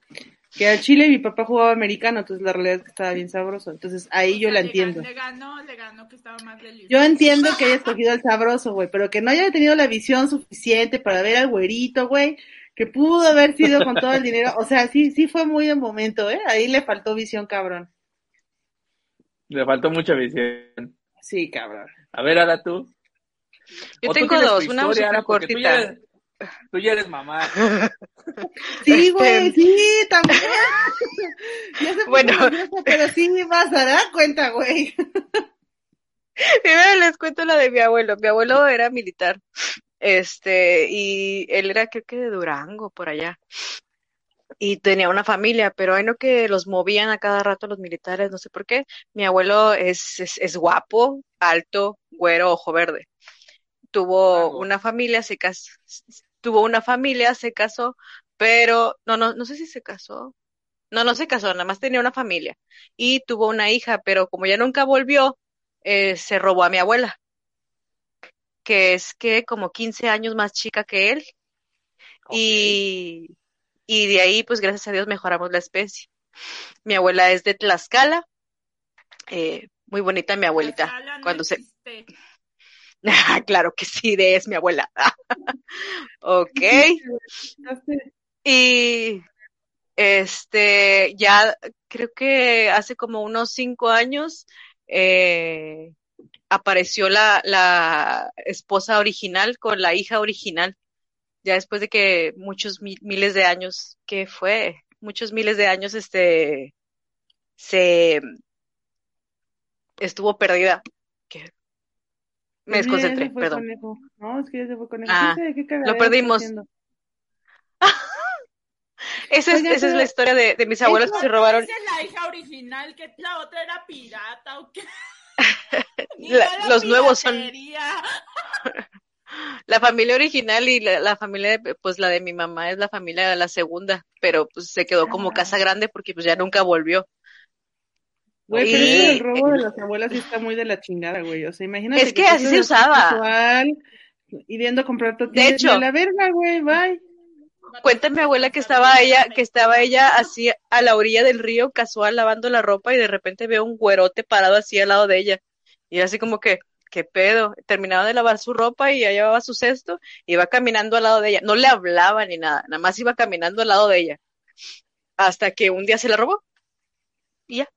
que al Chile mi papá jugaba americano, entonces la realidad es que estaba bien sabroso, entonces ahí yo O la le entiendo. Le ganó, le ganó que estaba más delicioso. Yo entiendo que haya escogido al sabroso, güey, pero que no haya tenido la visión suficiente para ver al güerito, güey, que pudo haber sido con todo el dinero. O sea, sí, sí fue muy de momento, ¿eh? Ahí le faltó visión, cabrón. Le faltó mucha visión. Sí, cabrón. A ver, ahora tú. Yo tú tengo dos, una Tú ya, cortita. eres, tú ya eres mamá. [LAUGHS] Sí, Este- güey, sí, también. [LAUGHS] Ya se Bueno. nerviosa, pero sí vas a dar cuenta, güey. [LAUGHS] Primero les cuento la de mi abuelo. Mi abuelo era militar. Este, y él era creo que de Durango, por allá. Y tenía una familia, pero hay no que los movían a cada rato los militares, no sé por qué. Mi abuelo es, es, es guapo, alto, güero, ojo verde. Tuvo una familia, se casó, tuvo una familia, se casó, pero no, no, no sé si se casó. No, no se casó, nada más tenía una familia. Y tuvo una hija, pero como ya nunca volvió, eh, se robó a mi abuela, que es que como 15 años más chica que él. Y, y de ahí, pues gracias a Dios, mejoramos la especie. Mi abuela es de Tlaxcala. eh, muy bonita mi abuelita. Tlaxcala no Cuando se, [LAUGHS] claro que sí, de es mi abuela. [LAUGHS] ok. [LAUGHS] Y este, ya creo que hace como unos cinco años eh, apareció la, la esposa original con la hija original. Ya después de que muchos mi- miles de años, ¿qué fue? Muchos miles de años, este, se estuvo perdida. Que me Pues desconcentré, perdón. Conejo. No, es que ya se fue conejo. Ah, ¿Quién sabe qué lo perdimos. [LAUGHS] Esa es, esa es la historia de, de mis abuelos que se robaron. Esa es la hija original, que la otra era pirata o qué. [LAUGHS] La- la los nuevos son [LAUGHS] la familia original y la, la familia, de- pues la de mi mamá es la familia de la segunda, pero pues se quedó como casa grande porque pues ya nunca volvió. Güey, pero Y robo de las abuelas sí está muy de la chingada, güey. O sea, imagínate es que así se usaba. yendo a comprar De tortillas y hecho, la verga, güey, bye. Cuenta mi abuela que estaba ella, que estaba ella así a la orilla del río casual lavando la ropa y de repente veo un güerote parado así al lado de ella. Y así como que, ¿qué pedo? Terminaba de lavar su ropa y ya llevaba su cesto, iba caminando al lado de ella. No le hablaba ni nada, nada más iba caminando al lado de ella. Hasta que un día se la robó. Y ya.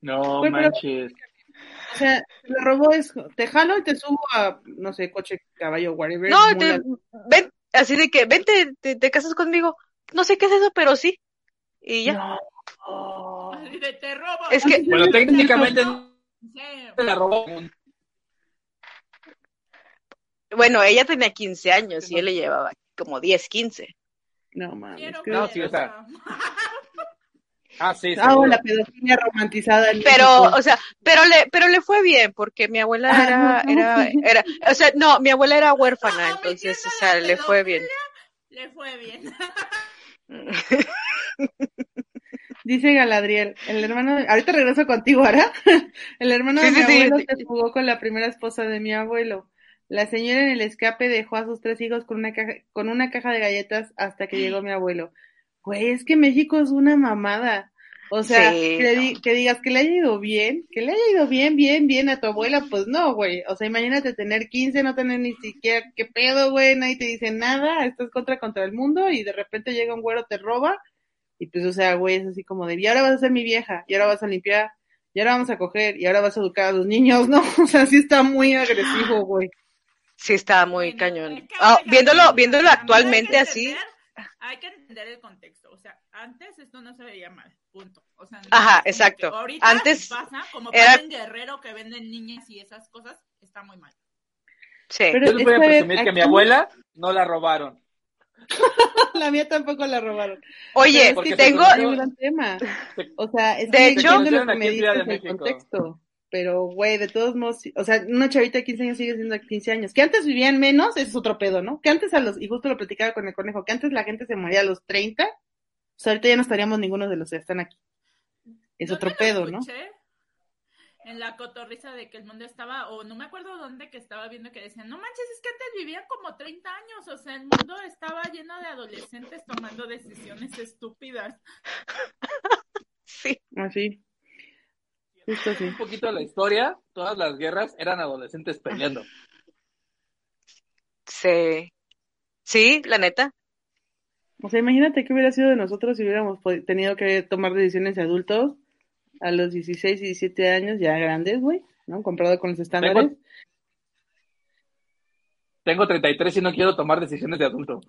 No pero- manches. O sea, lo robó es, te jalo y te subo a, no sé, coche, caballo, whatever. No, te- ven, así de que, vente, te, te casas conmigo. No sé qué es eso, pero sí. Y ya. No. Te robo. Es que- Bueno, técnicamente se la robó. Bueno, ella tenía 15 años y él le llevaba como 10, 15. No mames. Quiero No, sí, o sea. Ah, sí, Ah, la pedofilia romantizada Pero, México. o sea, pero le, pero le fue bien porque mi abuela Ah, era, no, era, era, o sea, no, mi abuela era huérfana, Ah, entonces, o sea, le fue bien. Le fue bien. [LAUGHS] Dice Galadriel, el hermano, de- ahorita regreso contigo, ¿Ara? [LAUGHS] El hermano de Sí, mi sí, sí. abuelo se fugó con la primera esposa de mi abuelo. La señora en el escape dejó a sus tres hijos con una caja, con una caja de galletas hasta que llegó mi abuelo. Güey, es que México es una mamada. O sea, Sí, que, le no. di- que digas que le haya ido bien, que le haya ido bien, bien, bien a tu abuela, pues no, güey. O sea, imagínate tener 15, no tener ni siquiera qué pedo, güey, nadie te dice nada, estás contra contra el mundo y de repente llega un güero, te roba y pues, o sea, güey, es así como de, y ahora vas a ser mi vieja, y ahora vas a limpiar, y ahora vamos a coger, y ahora vas a educar a los niños, ¿no? O sea, sí está muy agresivo, güey. Sí, estaba muy Bueno, cañón. es que Ah, viéndolo, viéndolo actualmente así, Hay que entender el contexto. O sea, antes esto no se veía mal. Punto. O sea, Ajá, exacto. ahorita Antes pasa, como era- pasa en Guerrero que venden niñas y esas cosas, está muy mal. sí. Pero Yo les voy a es que, a ver, presumir que mi abuela no la robaron. [LAUGHS] La mía tampoco la robaron. Oye, te tengo, conoció- un gran tema. Se- O sea, es De que hecho- lo que me dices el México. contexto. Pero, güey, de todos modos, o sea, una chavita de 15 años sigue siendo de 15 años. Que antes vivían menos, es otro pedo, ¿no? Que antes a los, y justo lo platicaba con el conejo, que antes la gente se moría a los 30, o sea, ahorita ya no estaríamos ninguno de los que están aquí. Es ¿Dónde otro pedo, ¿no? En la cotorriza de que el mundo estaba, o no me acuerdo dónde que estaba viendo que decían, no manches, es que antes vivían como 30 años, o sea, el mundo estaba lleno de adolescentes tomando decisiones estúpidas. [LAUGHS] sí, Así. Justo así. Un poquito de la historia, todas las guerras eran adolescentes peleando. sí, sí, la neta. O sea, imagínate qué hubiera sido de nosotros si hubiéramos tenido que tomar decisiones de adultos a los 16 y 17 años, ya grandes, güey, ¿no? Comparado con los estándares. Tengo- Tengo 33 y no quiero tomar decisiones de adulto.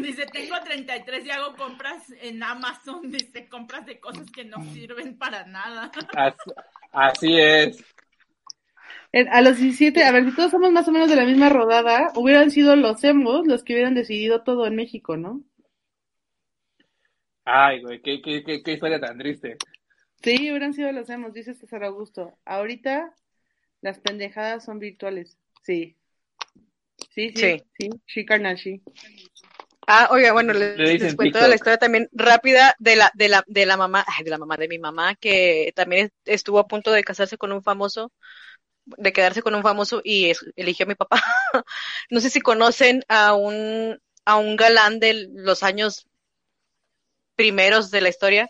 Dice, tengo 33 y hago compras en Amazon, dice, compras de cosas que no sirven para nada. Así, así es. A los 17, a ver, si todos somos más o menos de la misma rodada, hubieran sido los hemos los que hubieran decidido todo en México, ¿no? Ay, güey, qué, qué, qué, qué historia tan triste. Sí, hubieran sido los hemos, dice César Augusto. Ahorita las pendejadas son virtuales. Sí. Sí, sí, Sí. sí, sí, carnal, sí. Ah, oiga, bueno, les, cuento TikTok. la historia también rápida de la, de la, de la mamá, ay, de la mamá de mi mamá, que también es- estuvo a punto de casarse con un famoso, de quedarse con un famoso y es- eligió a mi papá. [LAUGHS] No sé si conocen a un, a un galán de los años primeros de la historia,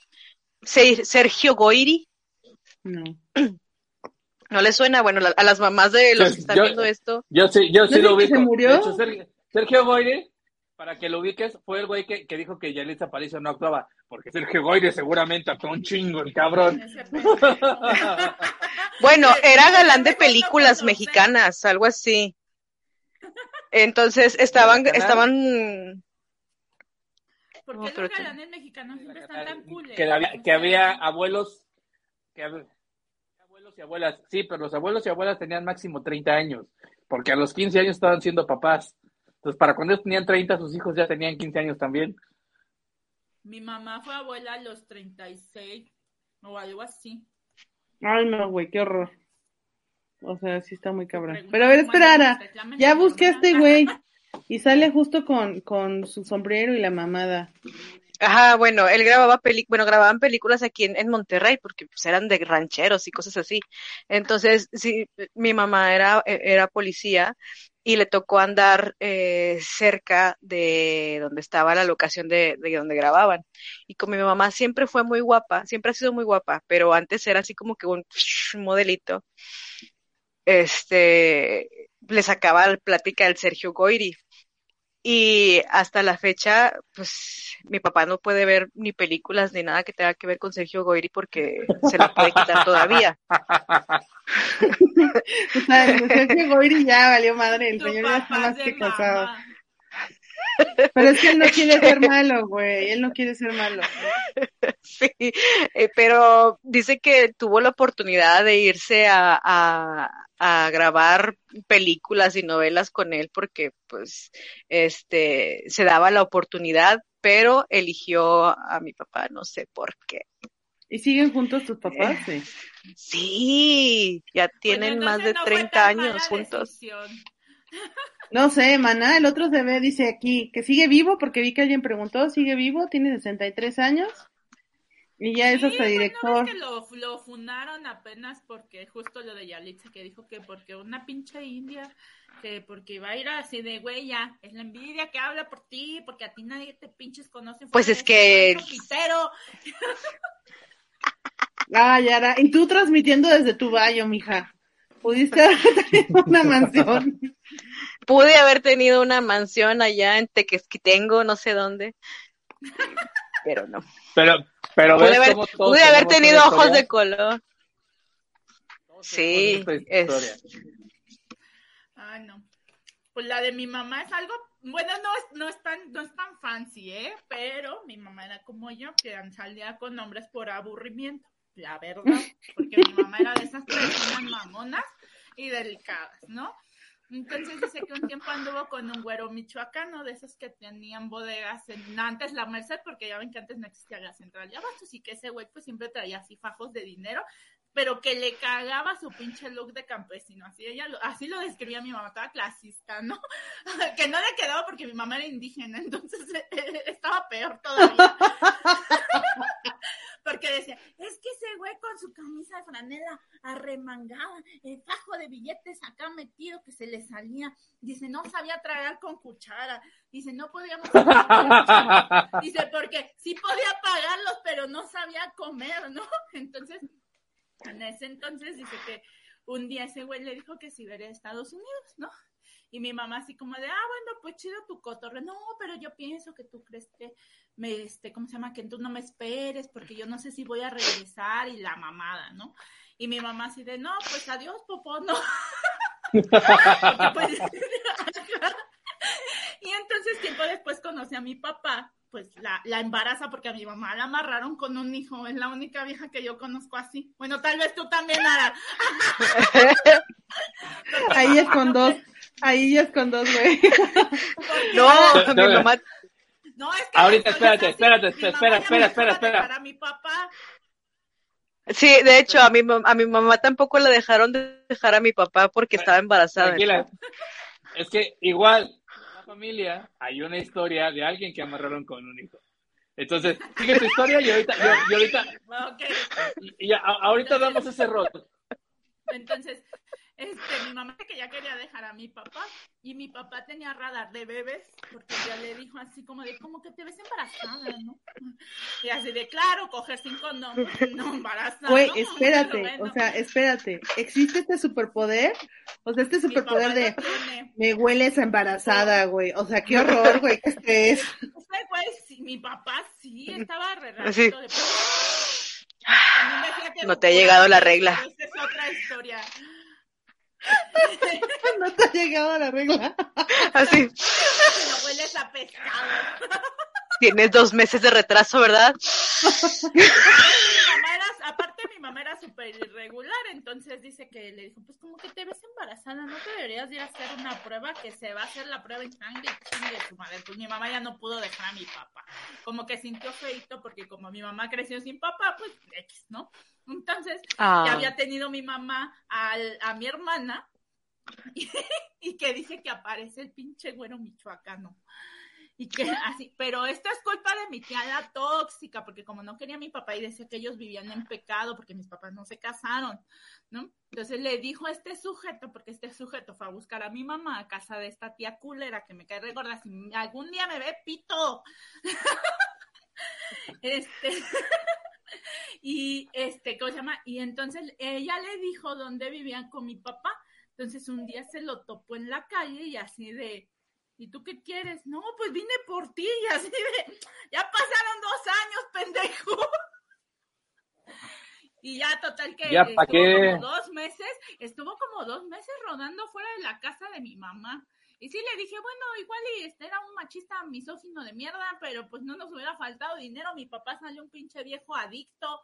Se- Sergio Goiri, No. [CLEARS THROAT] ¿no les suena? Bueno, la- a las mamás de los Pues, que están yo- viendo esto, Yo sí, yo ¿No sí lo ubico. se murió? Hecho, Sergio, Sergio Goyre, para que lo ubiques, fue el güey que, que dijo que Yalitza Aparicio no actuaba. Porque Sergio Goyre seguramente actuó un chingo, el cabrón. [LAUGHS] Bueno, era galán de películas mexicanas, algo así. Entonces estaban, estaban, ¿Por qué los galanes mexicanos siempre están tan cool? que había, que había abuelos, que y abuelas. Sí, pero los abuelos y abuelas tenían máximo 30 años. Porque a los 15 años estaban siendo papás. Entonces, para cuando ellos tenían 30, sus hijos ya tenían 15 años también. Mi mamá fue abuela a los 36 o algo así. Ay, no, güey, qué horror. O sea, sí está muy cabrón. Pregunta Pero a ver, cómo espera, andan Ara. los reclamen Ya busqué a este güey. [LAUGHS] Y sale justo con, con su sombrero y la mamada. Ajá, bueno, él grababa peli, bueno, grababan películas aquí en, Monterrey porque pues, eran de rancheros y cosas así. Entonces, sí, mi mamá era, era policía y le tocó andar eh, cerca de donde estaba la locación de, de donde grababan. Y con mi mamá siempre fue muy guapa, siempre ha sido muy guapa, pero antes era así como que un [LAUGHS] modelito. Este, le sacaba la plática del Sergio Goyri. Y hasta la fecha, pues mi papá no puede ver ni películas ni nada que tenga que ver con Sergio Goyri porque se la puede quitar todavía. [LAUGHS] O sea, el Sergio Goyri ya valió madre. El Tu señor ya está más que casado. Pero es que él no [LAUGHS] quiere ser malo, güey. Él no quiere ser malo. Sí, eh, pero dice que tuvo la oportunidad de irse a, a, a grabar películas y novelas con él porque pues este se daba la oportunidad, pero eligió a mi papá, no sé por qué. ¿Y siguen juntos tus papás? Sí. Sí, ya tienen más de no fue 30 tan años juntos. decisión. No sé, maná, el otro se ve, dice aquí, que sigue vivo, porque vi que alguien preguntó, sigue vivo, tiene 63 años. Y ya es Sí, hasta pues, ¿no director. que lo, lo funaron apenas porque justo lo de Yalitza que dijo que porque una pinche india que porque iba a ir así de güey ya es la envidia que habla por ti porque a ti nadie te pinches conoce Pues es que-. Ah, Yara, y tú transmitiendo desde tu baño, mija. Pudiste haber [LAUGHS] tenido una mansión. Pude haber tenido una mansión allá en Tequesquitengo, no sé dónde, pero no. Pero, pero Pude haber, pude tenido ojos historia. de color. Sí, es. Ay, no. Pues la de mi mamá es algo, bueno, no es, no es tan, no es tan fancy, ¿eh? Pero mi mamá era como yo, que salía con hombres por aburrimiento, la verdad, porque mi mamá era de esas personas mamonas y delicadas, ¿no? Entonces dice que un tiempo anduvo con un güero michoacano, de esos que tenían bodegas en antes la Merced, porque ya ven que antes no existía la central de abastos y que ese güey pues siempre traía así fajos de dinero, pero que le cagaba su pinche look de campesino, así ella lo, así lo describía mi mamá, estaba clasista, ¿no? [LAUGHS] que no le quedaba porque mi mamá era indígena, entonces eh, estaba peor todavía. [LAUGHS] porque decía, es que ese güey con su camisa de franela arremangada, el fajo de billetes acá metido que se le salía, dice, no sabía tragar con cuchara, dice, no podíamos [LAUGHS] Dice, porque sí podía pagarlos, pero no sabía comer, ¿no? Entonces, en ese entonces dice que un día ese güey le dijo que si iba a Estados Unidos, ¿no? Y mi mamá así como de, ah, bueno, pues chido tu cotorre. No, pero yo pienso que tú crees que me, este, ¿cómo se llama? Que tú no me esperes porque yo no sé si voy a regresar y la mamada, ¿no? Y mi mamá así de, no, pues adiós, popó, no. [LAUGHS] Pues, [LAUGHS] y entonces tiempo después conocí a mi papá, pues la, la embaraza porque a mi mamá la amarraron con un hijo, es la única vieja que yo conozco así. Bueno, tal vez tú también, Ara. [LAUGHS] Ahí es con dos. Ahí es con dos, güey. [LAUGHS] No, No, mi no. mamá, No, es que Ahorita, espérate, espérate, espera, espera, espera, espera. dejar A mi papá. sí, de hecho, a mi, a mi mamá tampoco le dejaron de dejar a mi papá porque estaba embarazada. Tranquila. Es que igual, familia hay una historia de alguien que amarraron con un hijo. Entonces, sigue tu historia y ahorita, y, y ahorita, Ok. y, y a- ahorita damos ese rol. Entonces, este, mi mamá que ya quería dejar a mi papá y mi papá tenía radar de bebés porque ya le dijo así como de como que te ves embarazada, ¿no? Y así de claro, coger sin condón, [LAUGHS] no embarazada. Güey, ¿no? espérate, Bueno, o sea, espérate. ¿Existe este superpoder? O sea, este superpoder de tiene. me hueles a embarazada, güey. O sea, qué horror, güey, que estés. [LAUGHS] Ese güey, sí, mi papá sí estaba re de que No te ha llegado la regla. Esa es otra historia. [LAUGHS] No te ha llegado la regla. Así, No hueles a pescado. tienes dos meses de retraso, ¿verdad? mi mamá era, era súper irregular, entonces dice que le dijo, pues como que te ves embarazada, no te deberías ir a hacer una prueba que se va a hacer la prueba en sangre chingue su madre. Pues mi mamá ya no pudo dejar a mi papá. Como que sintió feito porque como mi mamá creció sin papá, pues X, ¿no? Entonces, Ah. ya había tenido mi mamá al, a mi hermana y, y que dice que aparece el pinche güero michoacano. Y que así, pero esto es culpa de mi tía la tóxica, porque como no quería a mi papá y decía que ellos vivían en pecado porque mis papás no se casaron, ¿no? Entonces le dijo a este sujeto, porque este sujeto fue a buscar a mi mamá a casa de esta tía culera que me cae regorda, si algún día me ve pito. [LAUGHS] este [LAUGHS] y este, ¿cómo se llama? Y entonces ella le dijo dónde vivían con mi papá. Entonces un día se lo topó en la calle y así de, ¿y tú qué quieres? No, pues vine por ti y así de, ya pasaron dos años, pendejo. [LAUGHS] Y ya total que Ya, ¿pa' estuvo qué? como dos meses, estuvo como dos meses rodando fuera de la casa de mi mamá. Y sí le dije, bueno, igual y este era un machista misógino de mierda, pero pues no nos hubiera faltado dinero. Mi papá salió un pinche viejo adicto.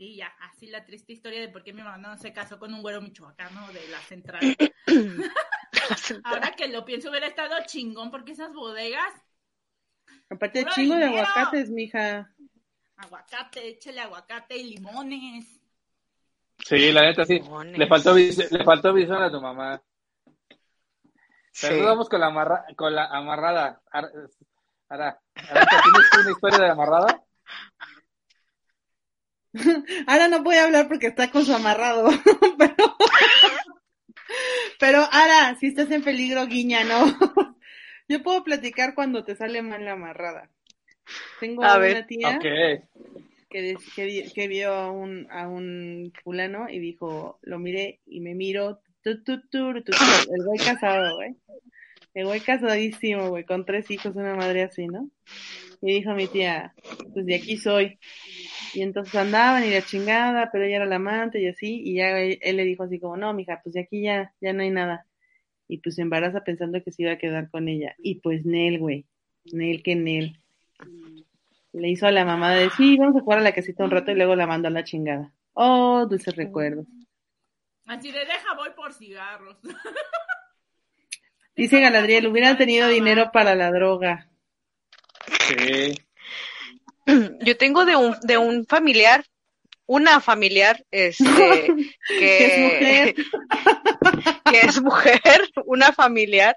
Y ya, así la triste historia de por qué mi mamá no se casó con un güero michoacano de la central. [COUGHS] Ahora que lo pienso, hubiera estado chingón porque esas bodegas, Aparte, chingo de dinero. aguacates, mija. aguacate, échale aguacate y limones. Sí, la neta, sí. Limones. Le faltó, le faltó visión a tu mamá. Sí. Pero vamos con la, amarra, con la amarrada. Aranza, ¿tienes una historia de amarrada? [LAUGHS] Ahora no voy a hablar porque está con su amarrado. [LAUGHS] pero, pero Ara, si estás en peligro, guiña, ¿no? [LAUGHS] Yo puedo platicar cuando te sale mal la amarrada. Tengo A una ver. tía que, que, vi- que vio a un, a un fulano y dijo, lo miré y me miro, tu, tu, tu, tu, tu. el güey casado, güey. El güey casadísimo, güey, con tres hijos, una madre así, ¿no? Y dijo mi tía, pues de aquí soy. Y entonces andaban y la chingada, pero ella era la amante y así, y ya él, él le dijo así como, no, mija, pues de aquí ya, ya no hay nada. Y pues se embaraza pensando que se iba a quedar con ella. Y pues Nel, güey, Nel que Nel. Le hizo a la mamá de, sí, vamos a jugar a la casita un rato y luego la mandó a la chingada. Oh, dulces recuerdos. Así de deja, voy por cigarros. Dice Galadriel, hubieran tenido dinero para la droga. Sí. [CLEARS THROAT] Yo tengo de un, de un familiar, una familiar, este, [LAUGHS] Que que, [LAUGHS] que es mujer, una familiar,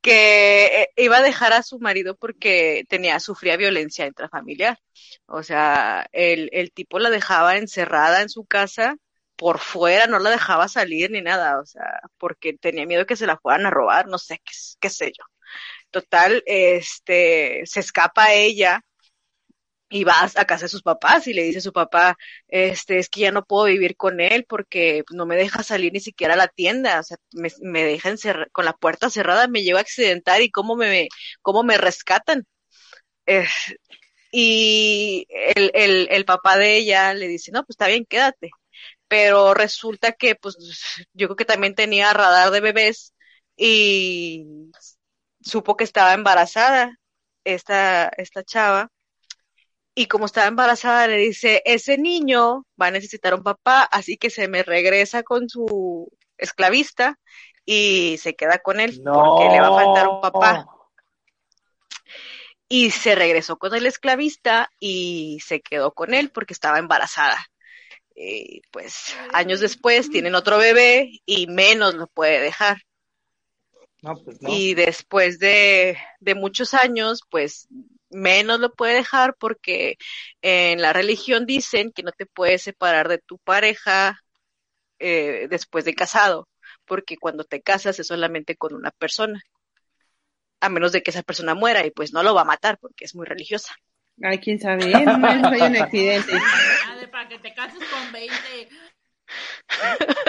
que eh, iba a dejar a su marido porque tenía, sufría violencia intrafamiliar. O sea, el, el tipo la dejaba encerrada en su casa por fuera, no la dejaba salir ni nada, o sea, porque tenía miedo que se la fueran a robar, no sé, qué, qué sé yo. Total, este, se escapa ella y va a casa de sus papás y le dice a su papá, este, es que ya no puedo vivir con él porque no me deja salir ni siquiera a la tienda, o sea, me, me deja con la puerta cerrada, me llevo a accidentar y cómo me, cómo me rescatan. Eh, y el, el, el papá de ella le dice, no, pues está bien, quédate. Pero resulta que, pues, yo creo que también tenía radar de bebés y supo que estaba embarazada esta, esta chava y como estaba embarazada le dice, ese niño va a necesitar un papá, así que se me regresa con su esclavista y se queda con él porque le va a faltar un papá. Y se regresó con el esclavista y se quedó con él porque estaba embarazada. Y pues años después tienen otro bebé y menos lo puede dejar. No, pues no. Y después de, de muchos años, pues menos lo puede dejar porque en la religión dicen que no te puedes separar de tu pareja eh, después de casado, porque cuando te casas es solamente con una persona, a menos de que esa persona muera y pues no lo va a matar porque es muy religiosa. Ay, quién sabe, ¿eh? no hay un accidente. Ah, para que te cases con 20.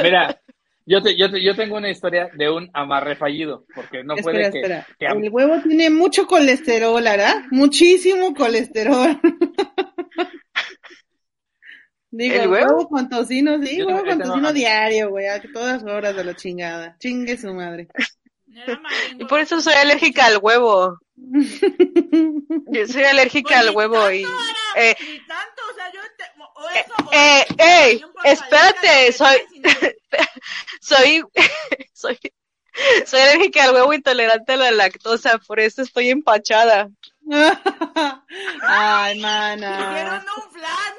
Mira, yo, te, yo, te- yo tengo una historia de un amarre fallido, porque no puede espera, que, espera. que El huevo tiene mucho colesterol, ¿verdad? Muchísimo colesterol. [LAUGHS] Digo, ¿El huevo? huevo? con tocino, sí, Yo huevo con tengo- tocino diario, güey, a todas horas de la chingada. Chingue su madre. [LAUGHS] Y por eso soy alérgica al huevo. [LAUGHS] Yo soy alérgica Pues al ni huevo tanto y... eh, ni tanto, o sea, yo te, o eso, o eh, o ey, un poco espérate, soy- [LAUGHS] soy, [LAUGHS] soy, soy alérgica al huevo intolerante a la lactosa, por eso estoy empachada. [LAUGHS] Ay, mana. Hicieron un flan.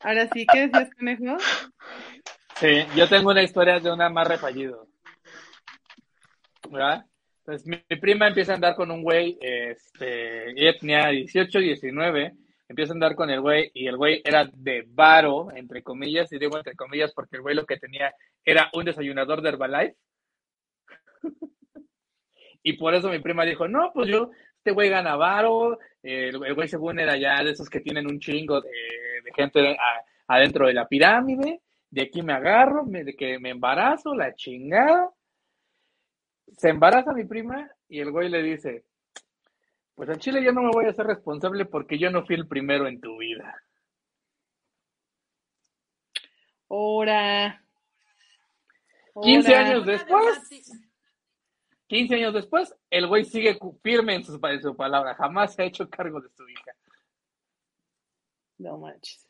Ahora sí, ¿qué decías, conejo? Sí, yo tengo una historia de un amarre fallido. ¿Verdad? Entonces, mi, prima empieza a andar con un güey, este, ella tenía 18, 19, empieza a andar con el güey y el güey era de varo, entre comillas, y digo entre comillas porque el güey lo que tenía era un desayunador de Herbalife. [LAUGHS] Y por eso mi prima dijo, no, pues yo, este güey gana varo, eh, el, güey según era ya de esos que tienen un chingo de, gente adentro de la pirámide, de aquí me agarro, me- que me embarazo, la chingada. Se embaraza mi prima y el güey le dice, pues en Chile yo no me voy a hacer responsable porque yo no fui el primero en tu vida. Ahora. 15 Ahora. años después, debati- 15 años después, el güey sigue firme en su, en su palabra, jamás se ha hecho cargo de su hija. No manches.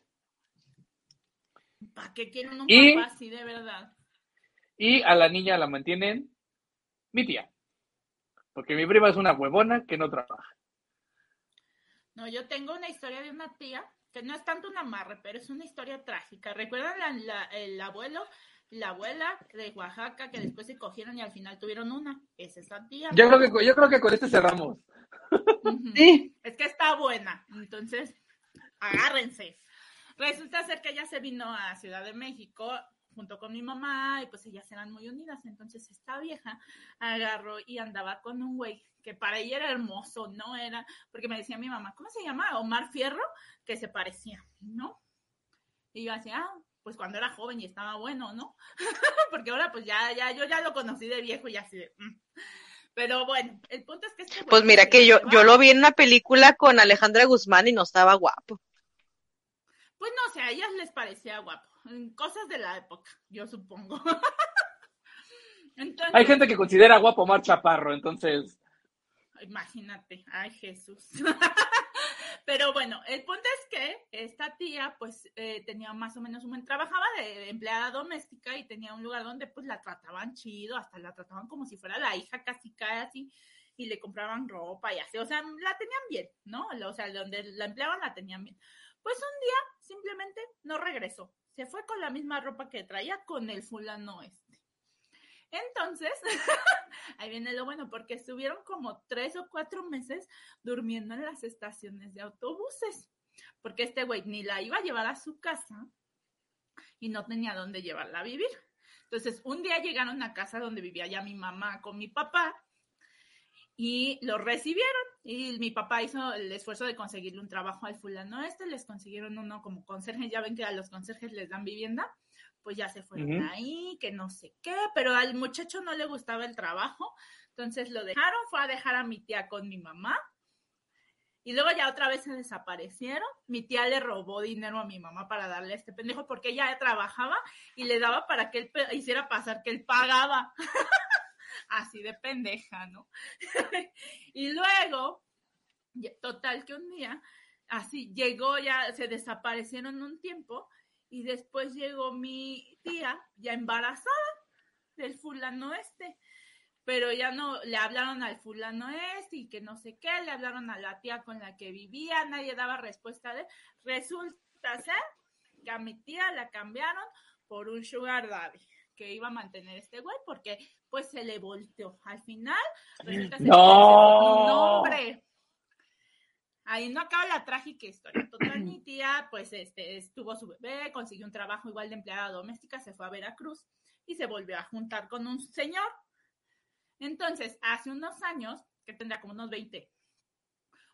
¿Para qué quieren un Y- papá así de verdad? Y a la niña la mantienen mi tía, porque mi prima es una huevona que no trabaja. No, yo tengo una historia de una tía que no es tanto un amarre, pero es una historia trágica. ¿Recuerdan la- la- el abuelo, la abuela de Oaxaca que después se cogieron y al final tuvieron una? Es esa tía. Yo creo que, con- yo creo que con este cerramos. Sí. Es que está buena, entonces agárrense. Resulta ser que ella se vino a Ciudad de México junto con mi mamá y pues ellas eran muy unidas, entonces esta vieja agarró y andaba con un güey que para ella era hermoso, ¿no? Era, porque me decía mi mamá, ¿cómo se llama? Omar Fierro, que se parecía, ¿no? Y yo así, ah, pues cuando era joven y estaba bueno, ¿no? [LAUGHS] porque ahora pues ya, ya, yo ya lo conocí de viejo y así de... mm. Pero bueno, el punto es que este Pues mira se que yo, yo lo vi en una película con Alejandra Guzmán y no estaba guapo. Pues no sé, a ellas les parecía guapo. Cosas de la época, yo supongo. [LAUGHS] Entonces, Hay gente que considera guapo Omar Chaparro, entonces, imagínate, ay Jesús. [LAUGHS] Pero bueno, el punto es que esta tía pues eh, tenía más o menos un buen, trabajaba de empleada doméstica y tenía un lugar donde pues la trataban chido, hasta la trataban como si fuera la hija casi casi y le compraban ropa y así, o sea, la tenían bien, ¿no? O sea, donde la empleaban la tenían bien. Pues un día simplemente no regresó, se fue con la misma ropa que traía con el fulano este. Entonces, [LAUGHS] ahí viene lo bueno, porque estuvieron como tres o cuatro meses durmiendo en las estaciones de autobuses, porque este güey ni la iba a llevar a su casa y no tenía dónde llevarla a vivir. Entonces, un día llegaron a casa donde vivía ya mi mamá con mi papá y lo recibieron y mi papá hizo el esfuerzo de conseguirle un trabajo al fulano este, les consiguieron uno como conserje, ya ven que a los conserjes les dan vivienda, pues ya se fueron Ujú. ahí, que no sé qué, pero al muchacho no le gustaba el trabajo, entonces lo dejaron, fue a dejar a mi tía con mi mamá. Y luego ya otra vez se desaparecieron. Mi tía le robó dinero a mi mamá para darle a este pendejo porque ella trabajaba y le daba para que él hiciera pasar que él pagaba. [LAUGHS] Así de pendeja, ¿no? [LAUGHS] y luego, total que un día, así llegó ya, se desaparecieron un tiempo y después llegó mi tía ya embarazada del fulano este. Pero ya no, le hablaron al fulano este y que no sé qué, le hablaron a la tía con la que vivía, nadie daba respuesta de él. Resulta ser que a mi tía la cambiaron por un sugar daddy. que iba a mantener este güey porque pues se le volteó. Al final resulta ser No. que. Ahí no acaba la trágica historia. [CLEARS THROAT] Total, mi tía, pues, este, estuvo su bebé, consiguió un trabajo igual de empleada doméstica, se fue a Veracruz y se volvió a juntar con un señor. Entonces, hace unos años, que tendrá como unos 20,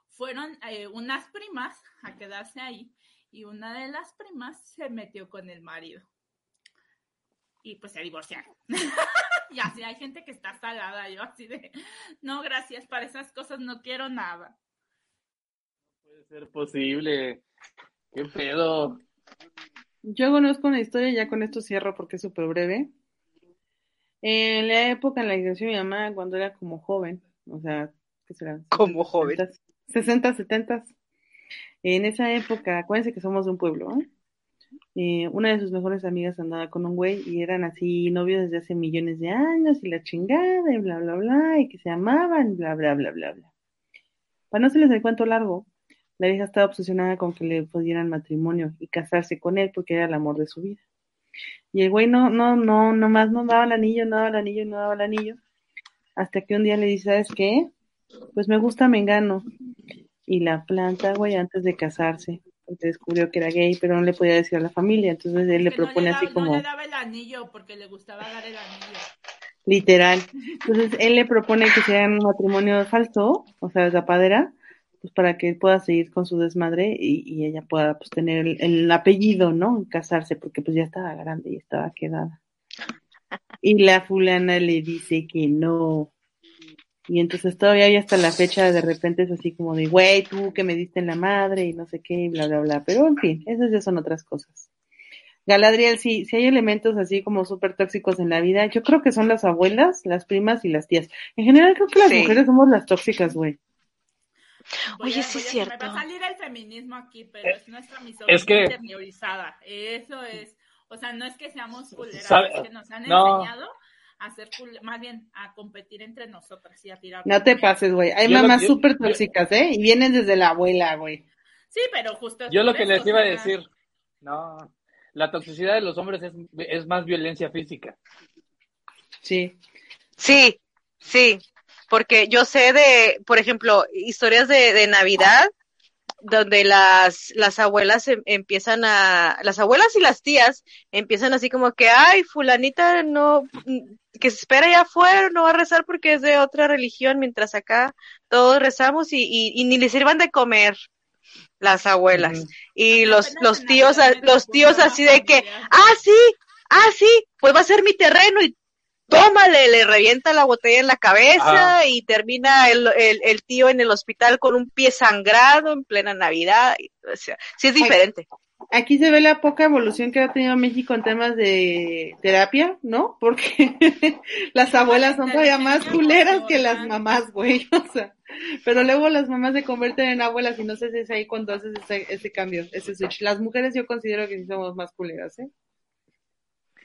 fueron eh, unas primas a quedarse ahí y una de las primas se metió con el marido. Y pues se divorciaron. [LAUGHS] y así hay gente que está salada, yo así de, no, gracias, para esas cosas no quiero nada. puede ser posible. ¿Qué pedo? Yo conozco una historia, ya con esto cierro porque es súper breve. En la época en la que creció mi mamá, cuando era como joven, o sea, ¿qué será? Como joven. 60, 70. En esa época, acuérdense que somos de un pueblo, ¿eh? Eh, una de sus mejores amigas andaba con un güey y eran así novios desde hace millones de años y la chingada y bla, bla, bla, y que se amaban, bla, bla, bla, bla, bla. Para no se les el cuento largo, la vieja estaba obsesionada con que le pudieran matrimonio y casarse con él porque era el amor de su vida. Y el güey no, no, no, nomás no daba el anillo, no daba el anillo, no daba el anillo. Hasta que un día le dice, ¿sabes qué? Pues me gusta Mengano. Y la planta, güey, antes de casarse, porque descubrió que era gay, pero no le podía decir a la familia. Entonces él le no propone así no como, le daba el anillo porque le gustaba dar el anillo. literal. Entonces él le propone que se hagan un matrimonio falso, o sea, de tapadera, pues para que él pueda seguir con su desmadre y, y ella pueda pues tener el, el apellido, ¿no? Casarse, porque pues ya estaba grande y estaba quedada. Y la fulana le dice que no. Y entonces todavía hay hasta la fecha, de repente es así como de, güey, tú que me diste en la madre y no sé qué, y bla, bla, bla. Pero en fin, esas ya son otras cosas. Galadriel, sí, sí hay elementos así como súper tóxicos en la vida. Yo creo que son las abuelas, las primas y las tías. En general creo que las Sí. mujeres somos las tóxicas, güey. Voy Oye, a- sí es cierto. Me va a salir el feminismo aquí, pero es nuestra misoginia es que- interiorizada. Eso es. O sea, no es que seamos culeras, que nos han No. enseñado a hacer cul- más bien a competir entre nosotras y a tirar. No te pases, güey. Hay Yo mamás súper tóxicas, ¿eh? Y vienen desde la abuela, güey. Sí, pero justo. Yo lo que eso, les iba a o sea, decir, no, la toxicidad de los hombres es, es más violencia física. Sí. Sí, sí, porque yo sé de, por ejemplo, historias de, de Navidad donde las, las abuelas em- empiezan a, las abuelas y las tías empiezan así como que, ay, fulanita no, mm, que se espera ya afuera, no va a rezar porque es de otra religión, mientras acá todos rezamos y, y, y ni le sirvan de comer las abuelas. Y los, los tíos, los tíos así de que, ah, sí, ah, sí, pues va a ser mi terreno y tómale, le revienta la botella en la cabeza Ajá. y termina el, el, el tío en el hospital con un pie sangrado en plena Navidad. o sea, sí es diferente. Aquí se ve la poca evolución que ha tenido México en temas de terapia, ¿no? Porque [LAUGHS] las abuelas son todavía más culeras que las mamás, güey. [LAUGHS] O sea, pero luego las mamás se convierten en abuelas y no sé si es ahí cuando haces ese, ese cambio, ese switch. Las mujeres yo considero que sí somos más culeras, ¿eh?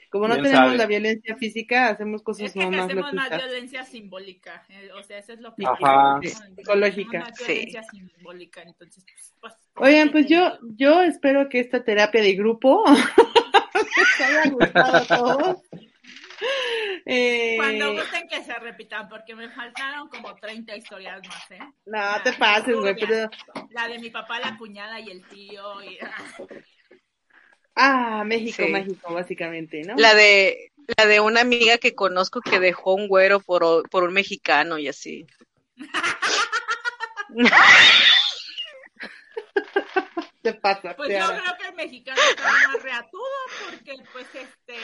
Como no tenemos sabe. la violencia física, hacemos cosas Es que más hacemos más violencia simbólica, eh, o sea, eso es lo que Ajá. Sí, hacemos psicológica. más Sí. violencia simbólica, entonces, pues, pues, Oigan, pues ¿qué te yo, yo espero que esta terapia de grupo [LAUGHS] les haya gustado a todos. [LAUGHS] Eh, Cuando gusten que se repitan, porque me faltaron como 30 historias más, ¿eh? no te pases, güey, pero La de mi papá, la cuñada y el tío. Y... [LAUGHS] ah, México Sí. mágico, básicamente, ¿no? La de, la de una amiga que conozco que dejó un güero por, por un mexicano y así. [LAUGHS] Te pasa, Pues te yo hará. creo que el mexicano está más reatudo porque, pues, este.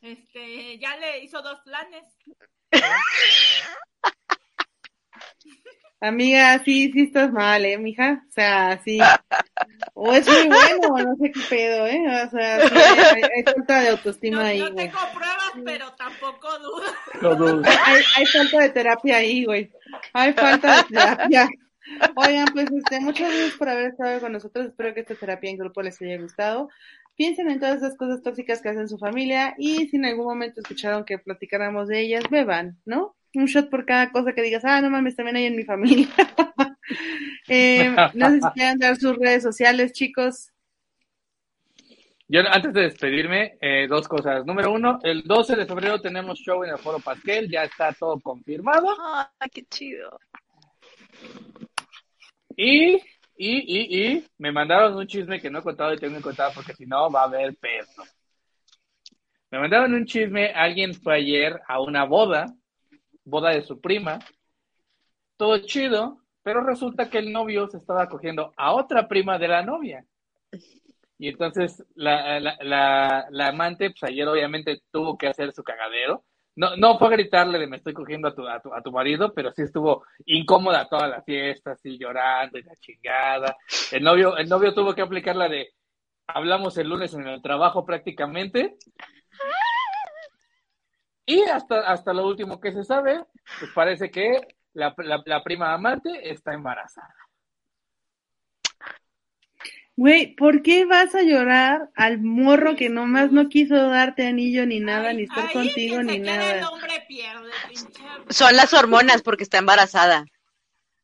Este, ya le hizo dos planes. [LAUGHS] Amiga, sí, sí estás mal, ¿eh, mija? O sea, sí. O es muy bueno, o no sé qué pedo, ¿eh? O sea, sí, hay, hay falta de autoestima No, ahí, no güey. tengo pruebas, pero tampoco dudas. No dudo. Hay, hay falta de terapia ahí, güey. Hay falta de terapia. Oigan, pues este, muchas gracias por haber estado con nosotros. Espero que esta terapia en grupo les haya gustado. Piensen en todas esas cosas tóxicas que hacen su familia y si en algún momento escucharon que platicáramos de ellas, beban, ¿no? Un shot por cada cosa que digas, ah, no mames, también hay en mi familia. [LAUGHS] eh, no sé si [LAUGHS] quieran dar sus redes sociales, chicos. Yo antes de despedirme, eh, dos cosas. Número uno, el 12 de febrero tenemos show en el Foro Pasquel, ya está todo confirmado. Ay, qué chido. Y, y, y, y, me mandaron un chisme que no he contado y tengo que contar porque si no va a haber peso. Me mandaron un chisme, alguien fue ayer a una boda, boda de su prima, todo chido, pero resulta que el novio se estaba cogiendo a otra prima de la novia. Y entonces la, la, la, amante, pues ayer obviamente tuvo que hacer su cagadero. No, no fue gritarle de me estoy cogiendo a tu, a, tu, a tu marido, pero sí estuvo incómoda toda la fiesta, así llorando y la chingada. El novio, el novio tuvo que aplicar la de hablamos el lunes en el trabajo prácticamente. Y hasta, hasta lo último que se sabe, pues parece que la, la, la prima amante está embarazada. Güey, ¿por qué vas a llorar al morro que nomás no quiso darte anillo ni nada, Ay, ni estar contigo ni queda El nada? hombre pierde, pinche. Son las hormonas porque está embarazada.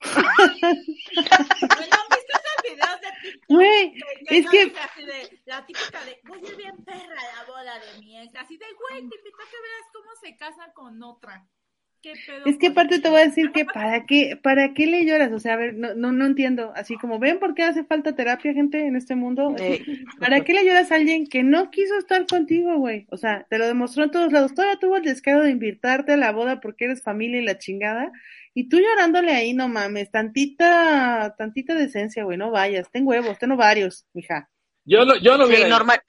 [LAUGHS] [LAUGHS] Güey, es no que así de, la típica de, voy a ir bien perra la boda de mi ex. Así de, güey, te invito a que veas cómo se casa con otra. ¿Qué pedo? Es que aparte te voy a decir que para qué, para qué le lloras, o sea, a ver, no, no, no entiendo, así como ven por qué hace falta terapia, gente, en este mundo, Eh, ¿para qué le lloras a alguien que no quiso estar contigo, güey? O sea, te lo demostró en todos lados, todavía tuvo el descaro de invitarte a la boda porque eres familia y la chingada, y tú llorándole ahí, no mames, tantita, tantita decencia, güey, no vayas, ten huevos, ten ovarios, mija. Yo no, yo no sí, normal,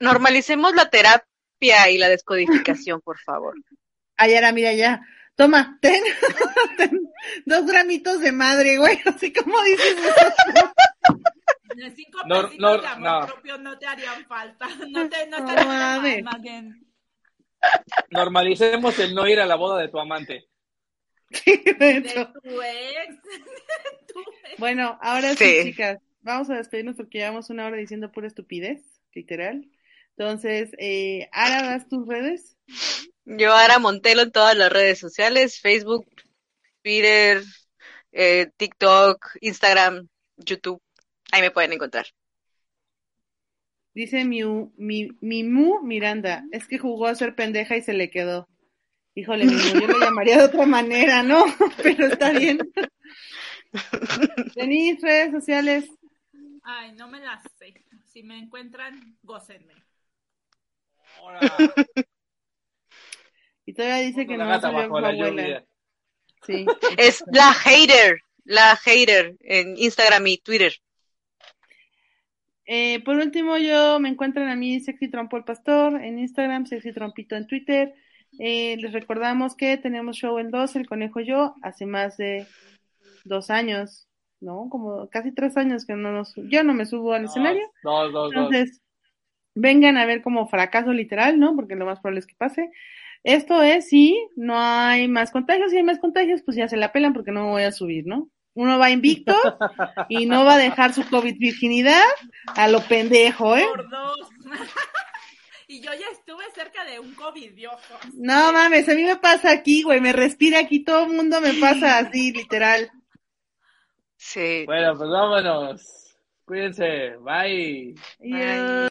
normalicemos la terapia y la descodificación, por favor. Ayara, mira ya, toma, ten, [LAUGHS] ten dos gramitos de madre, güey, así como dices cinco No, pesitos no, de amor no. propio no te harían falta. No te, no te mames. mal, Maguen. Normalicemos el no ir a la boda de tu amante. [LAUGHS] Sí, de De hecho. tu ex. [LAUGHS] De tu ex. Bueno, ahora sí, Sí. chicas, vamos a despedirnos porque llevamos una hora diciendo pura estupidez, literal. Entonces, eh, Ara, ¿das tus redes? Yo, Ara Montelo, en todas las redes sociales, Facebook, Twitter, eh, TikTok, Instagram, YouTube. Ahí me pueden encontrar. Dice mi, mi, Mimu Miranda, es que jugó a ser pendeja y se le quedó. Híjole, Mimu, yo lo llamaría de otra manera, ¿no? [LAUGHS] Pero está bien. Denise, redes sociales. Ay, no me las sé. Si me encuentran, gócenme. Ahora, Y todavía dice que no su la abuela. Sí. Es la hater, la hater en Instagram y Twitter. Eh, por último, yo me encuentran a mí Sexy Trompo el Pastor en Instagram, Sexy Trompito en Twitter. Eh, les recordamos que tenemos show en dos, El Conejo y yo, hace más de dos años, ¿no? Como casi tres años que no nos, yo no me subo al escenario. Dos, dos, dos. Entonces, vengan a ver como fracaso literal, ¿no? Porque lo más probable es que pase. Esto es si no hay más contagios, si hay más contagios, pues ya se la pelan porque no me voy a subir, ¿no? Uno va invicto y no va a dejar su COVID virginidad a lo pendejo, ¿eh? Por dos. Y yo ya estuve cerca de un COVID, Dios. No mames, a mí me pasa aquí, güey, me respira aquí, todo el mundo me pasa así, literal. Sí. Bueno, pues vámonos. Cuídense. Bye. Adiós.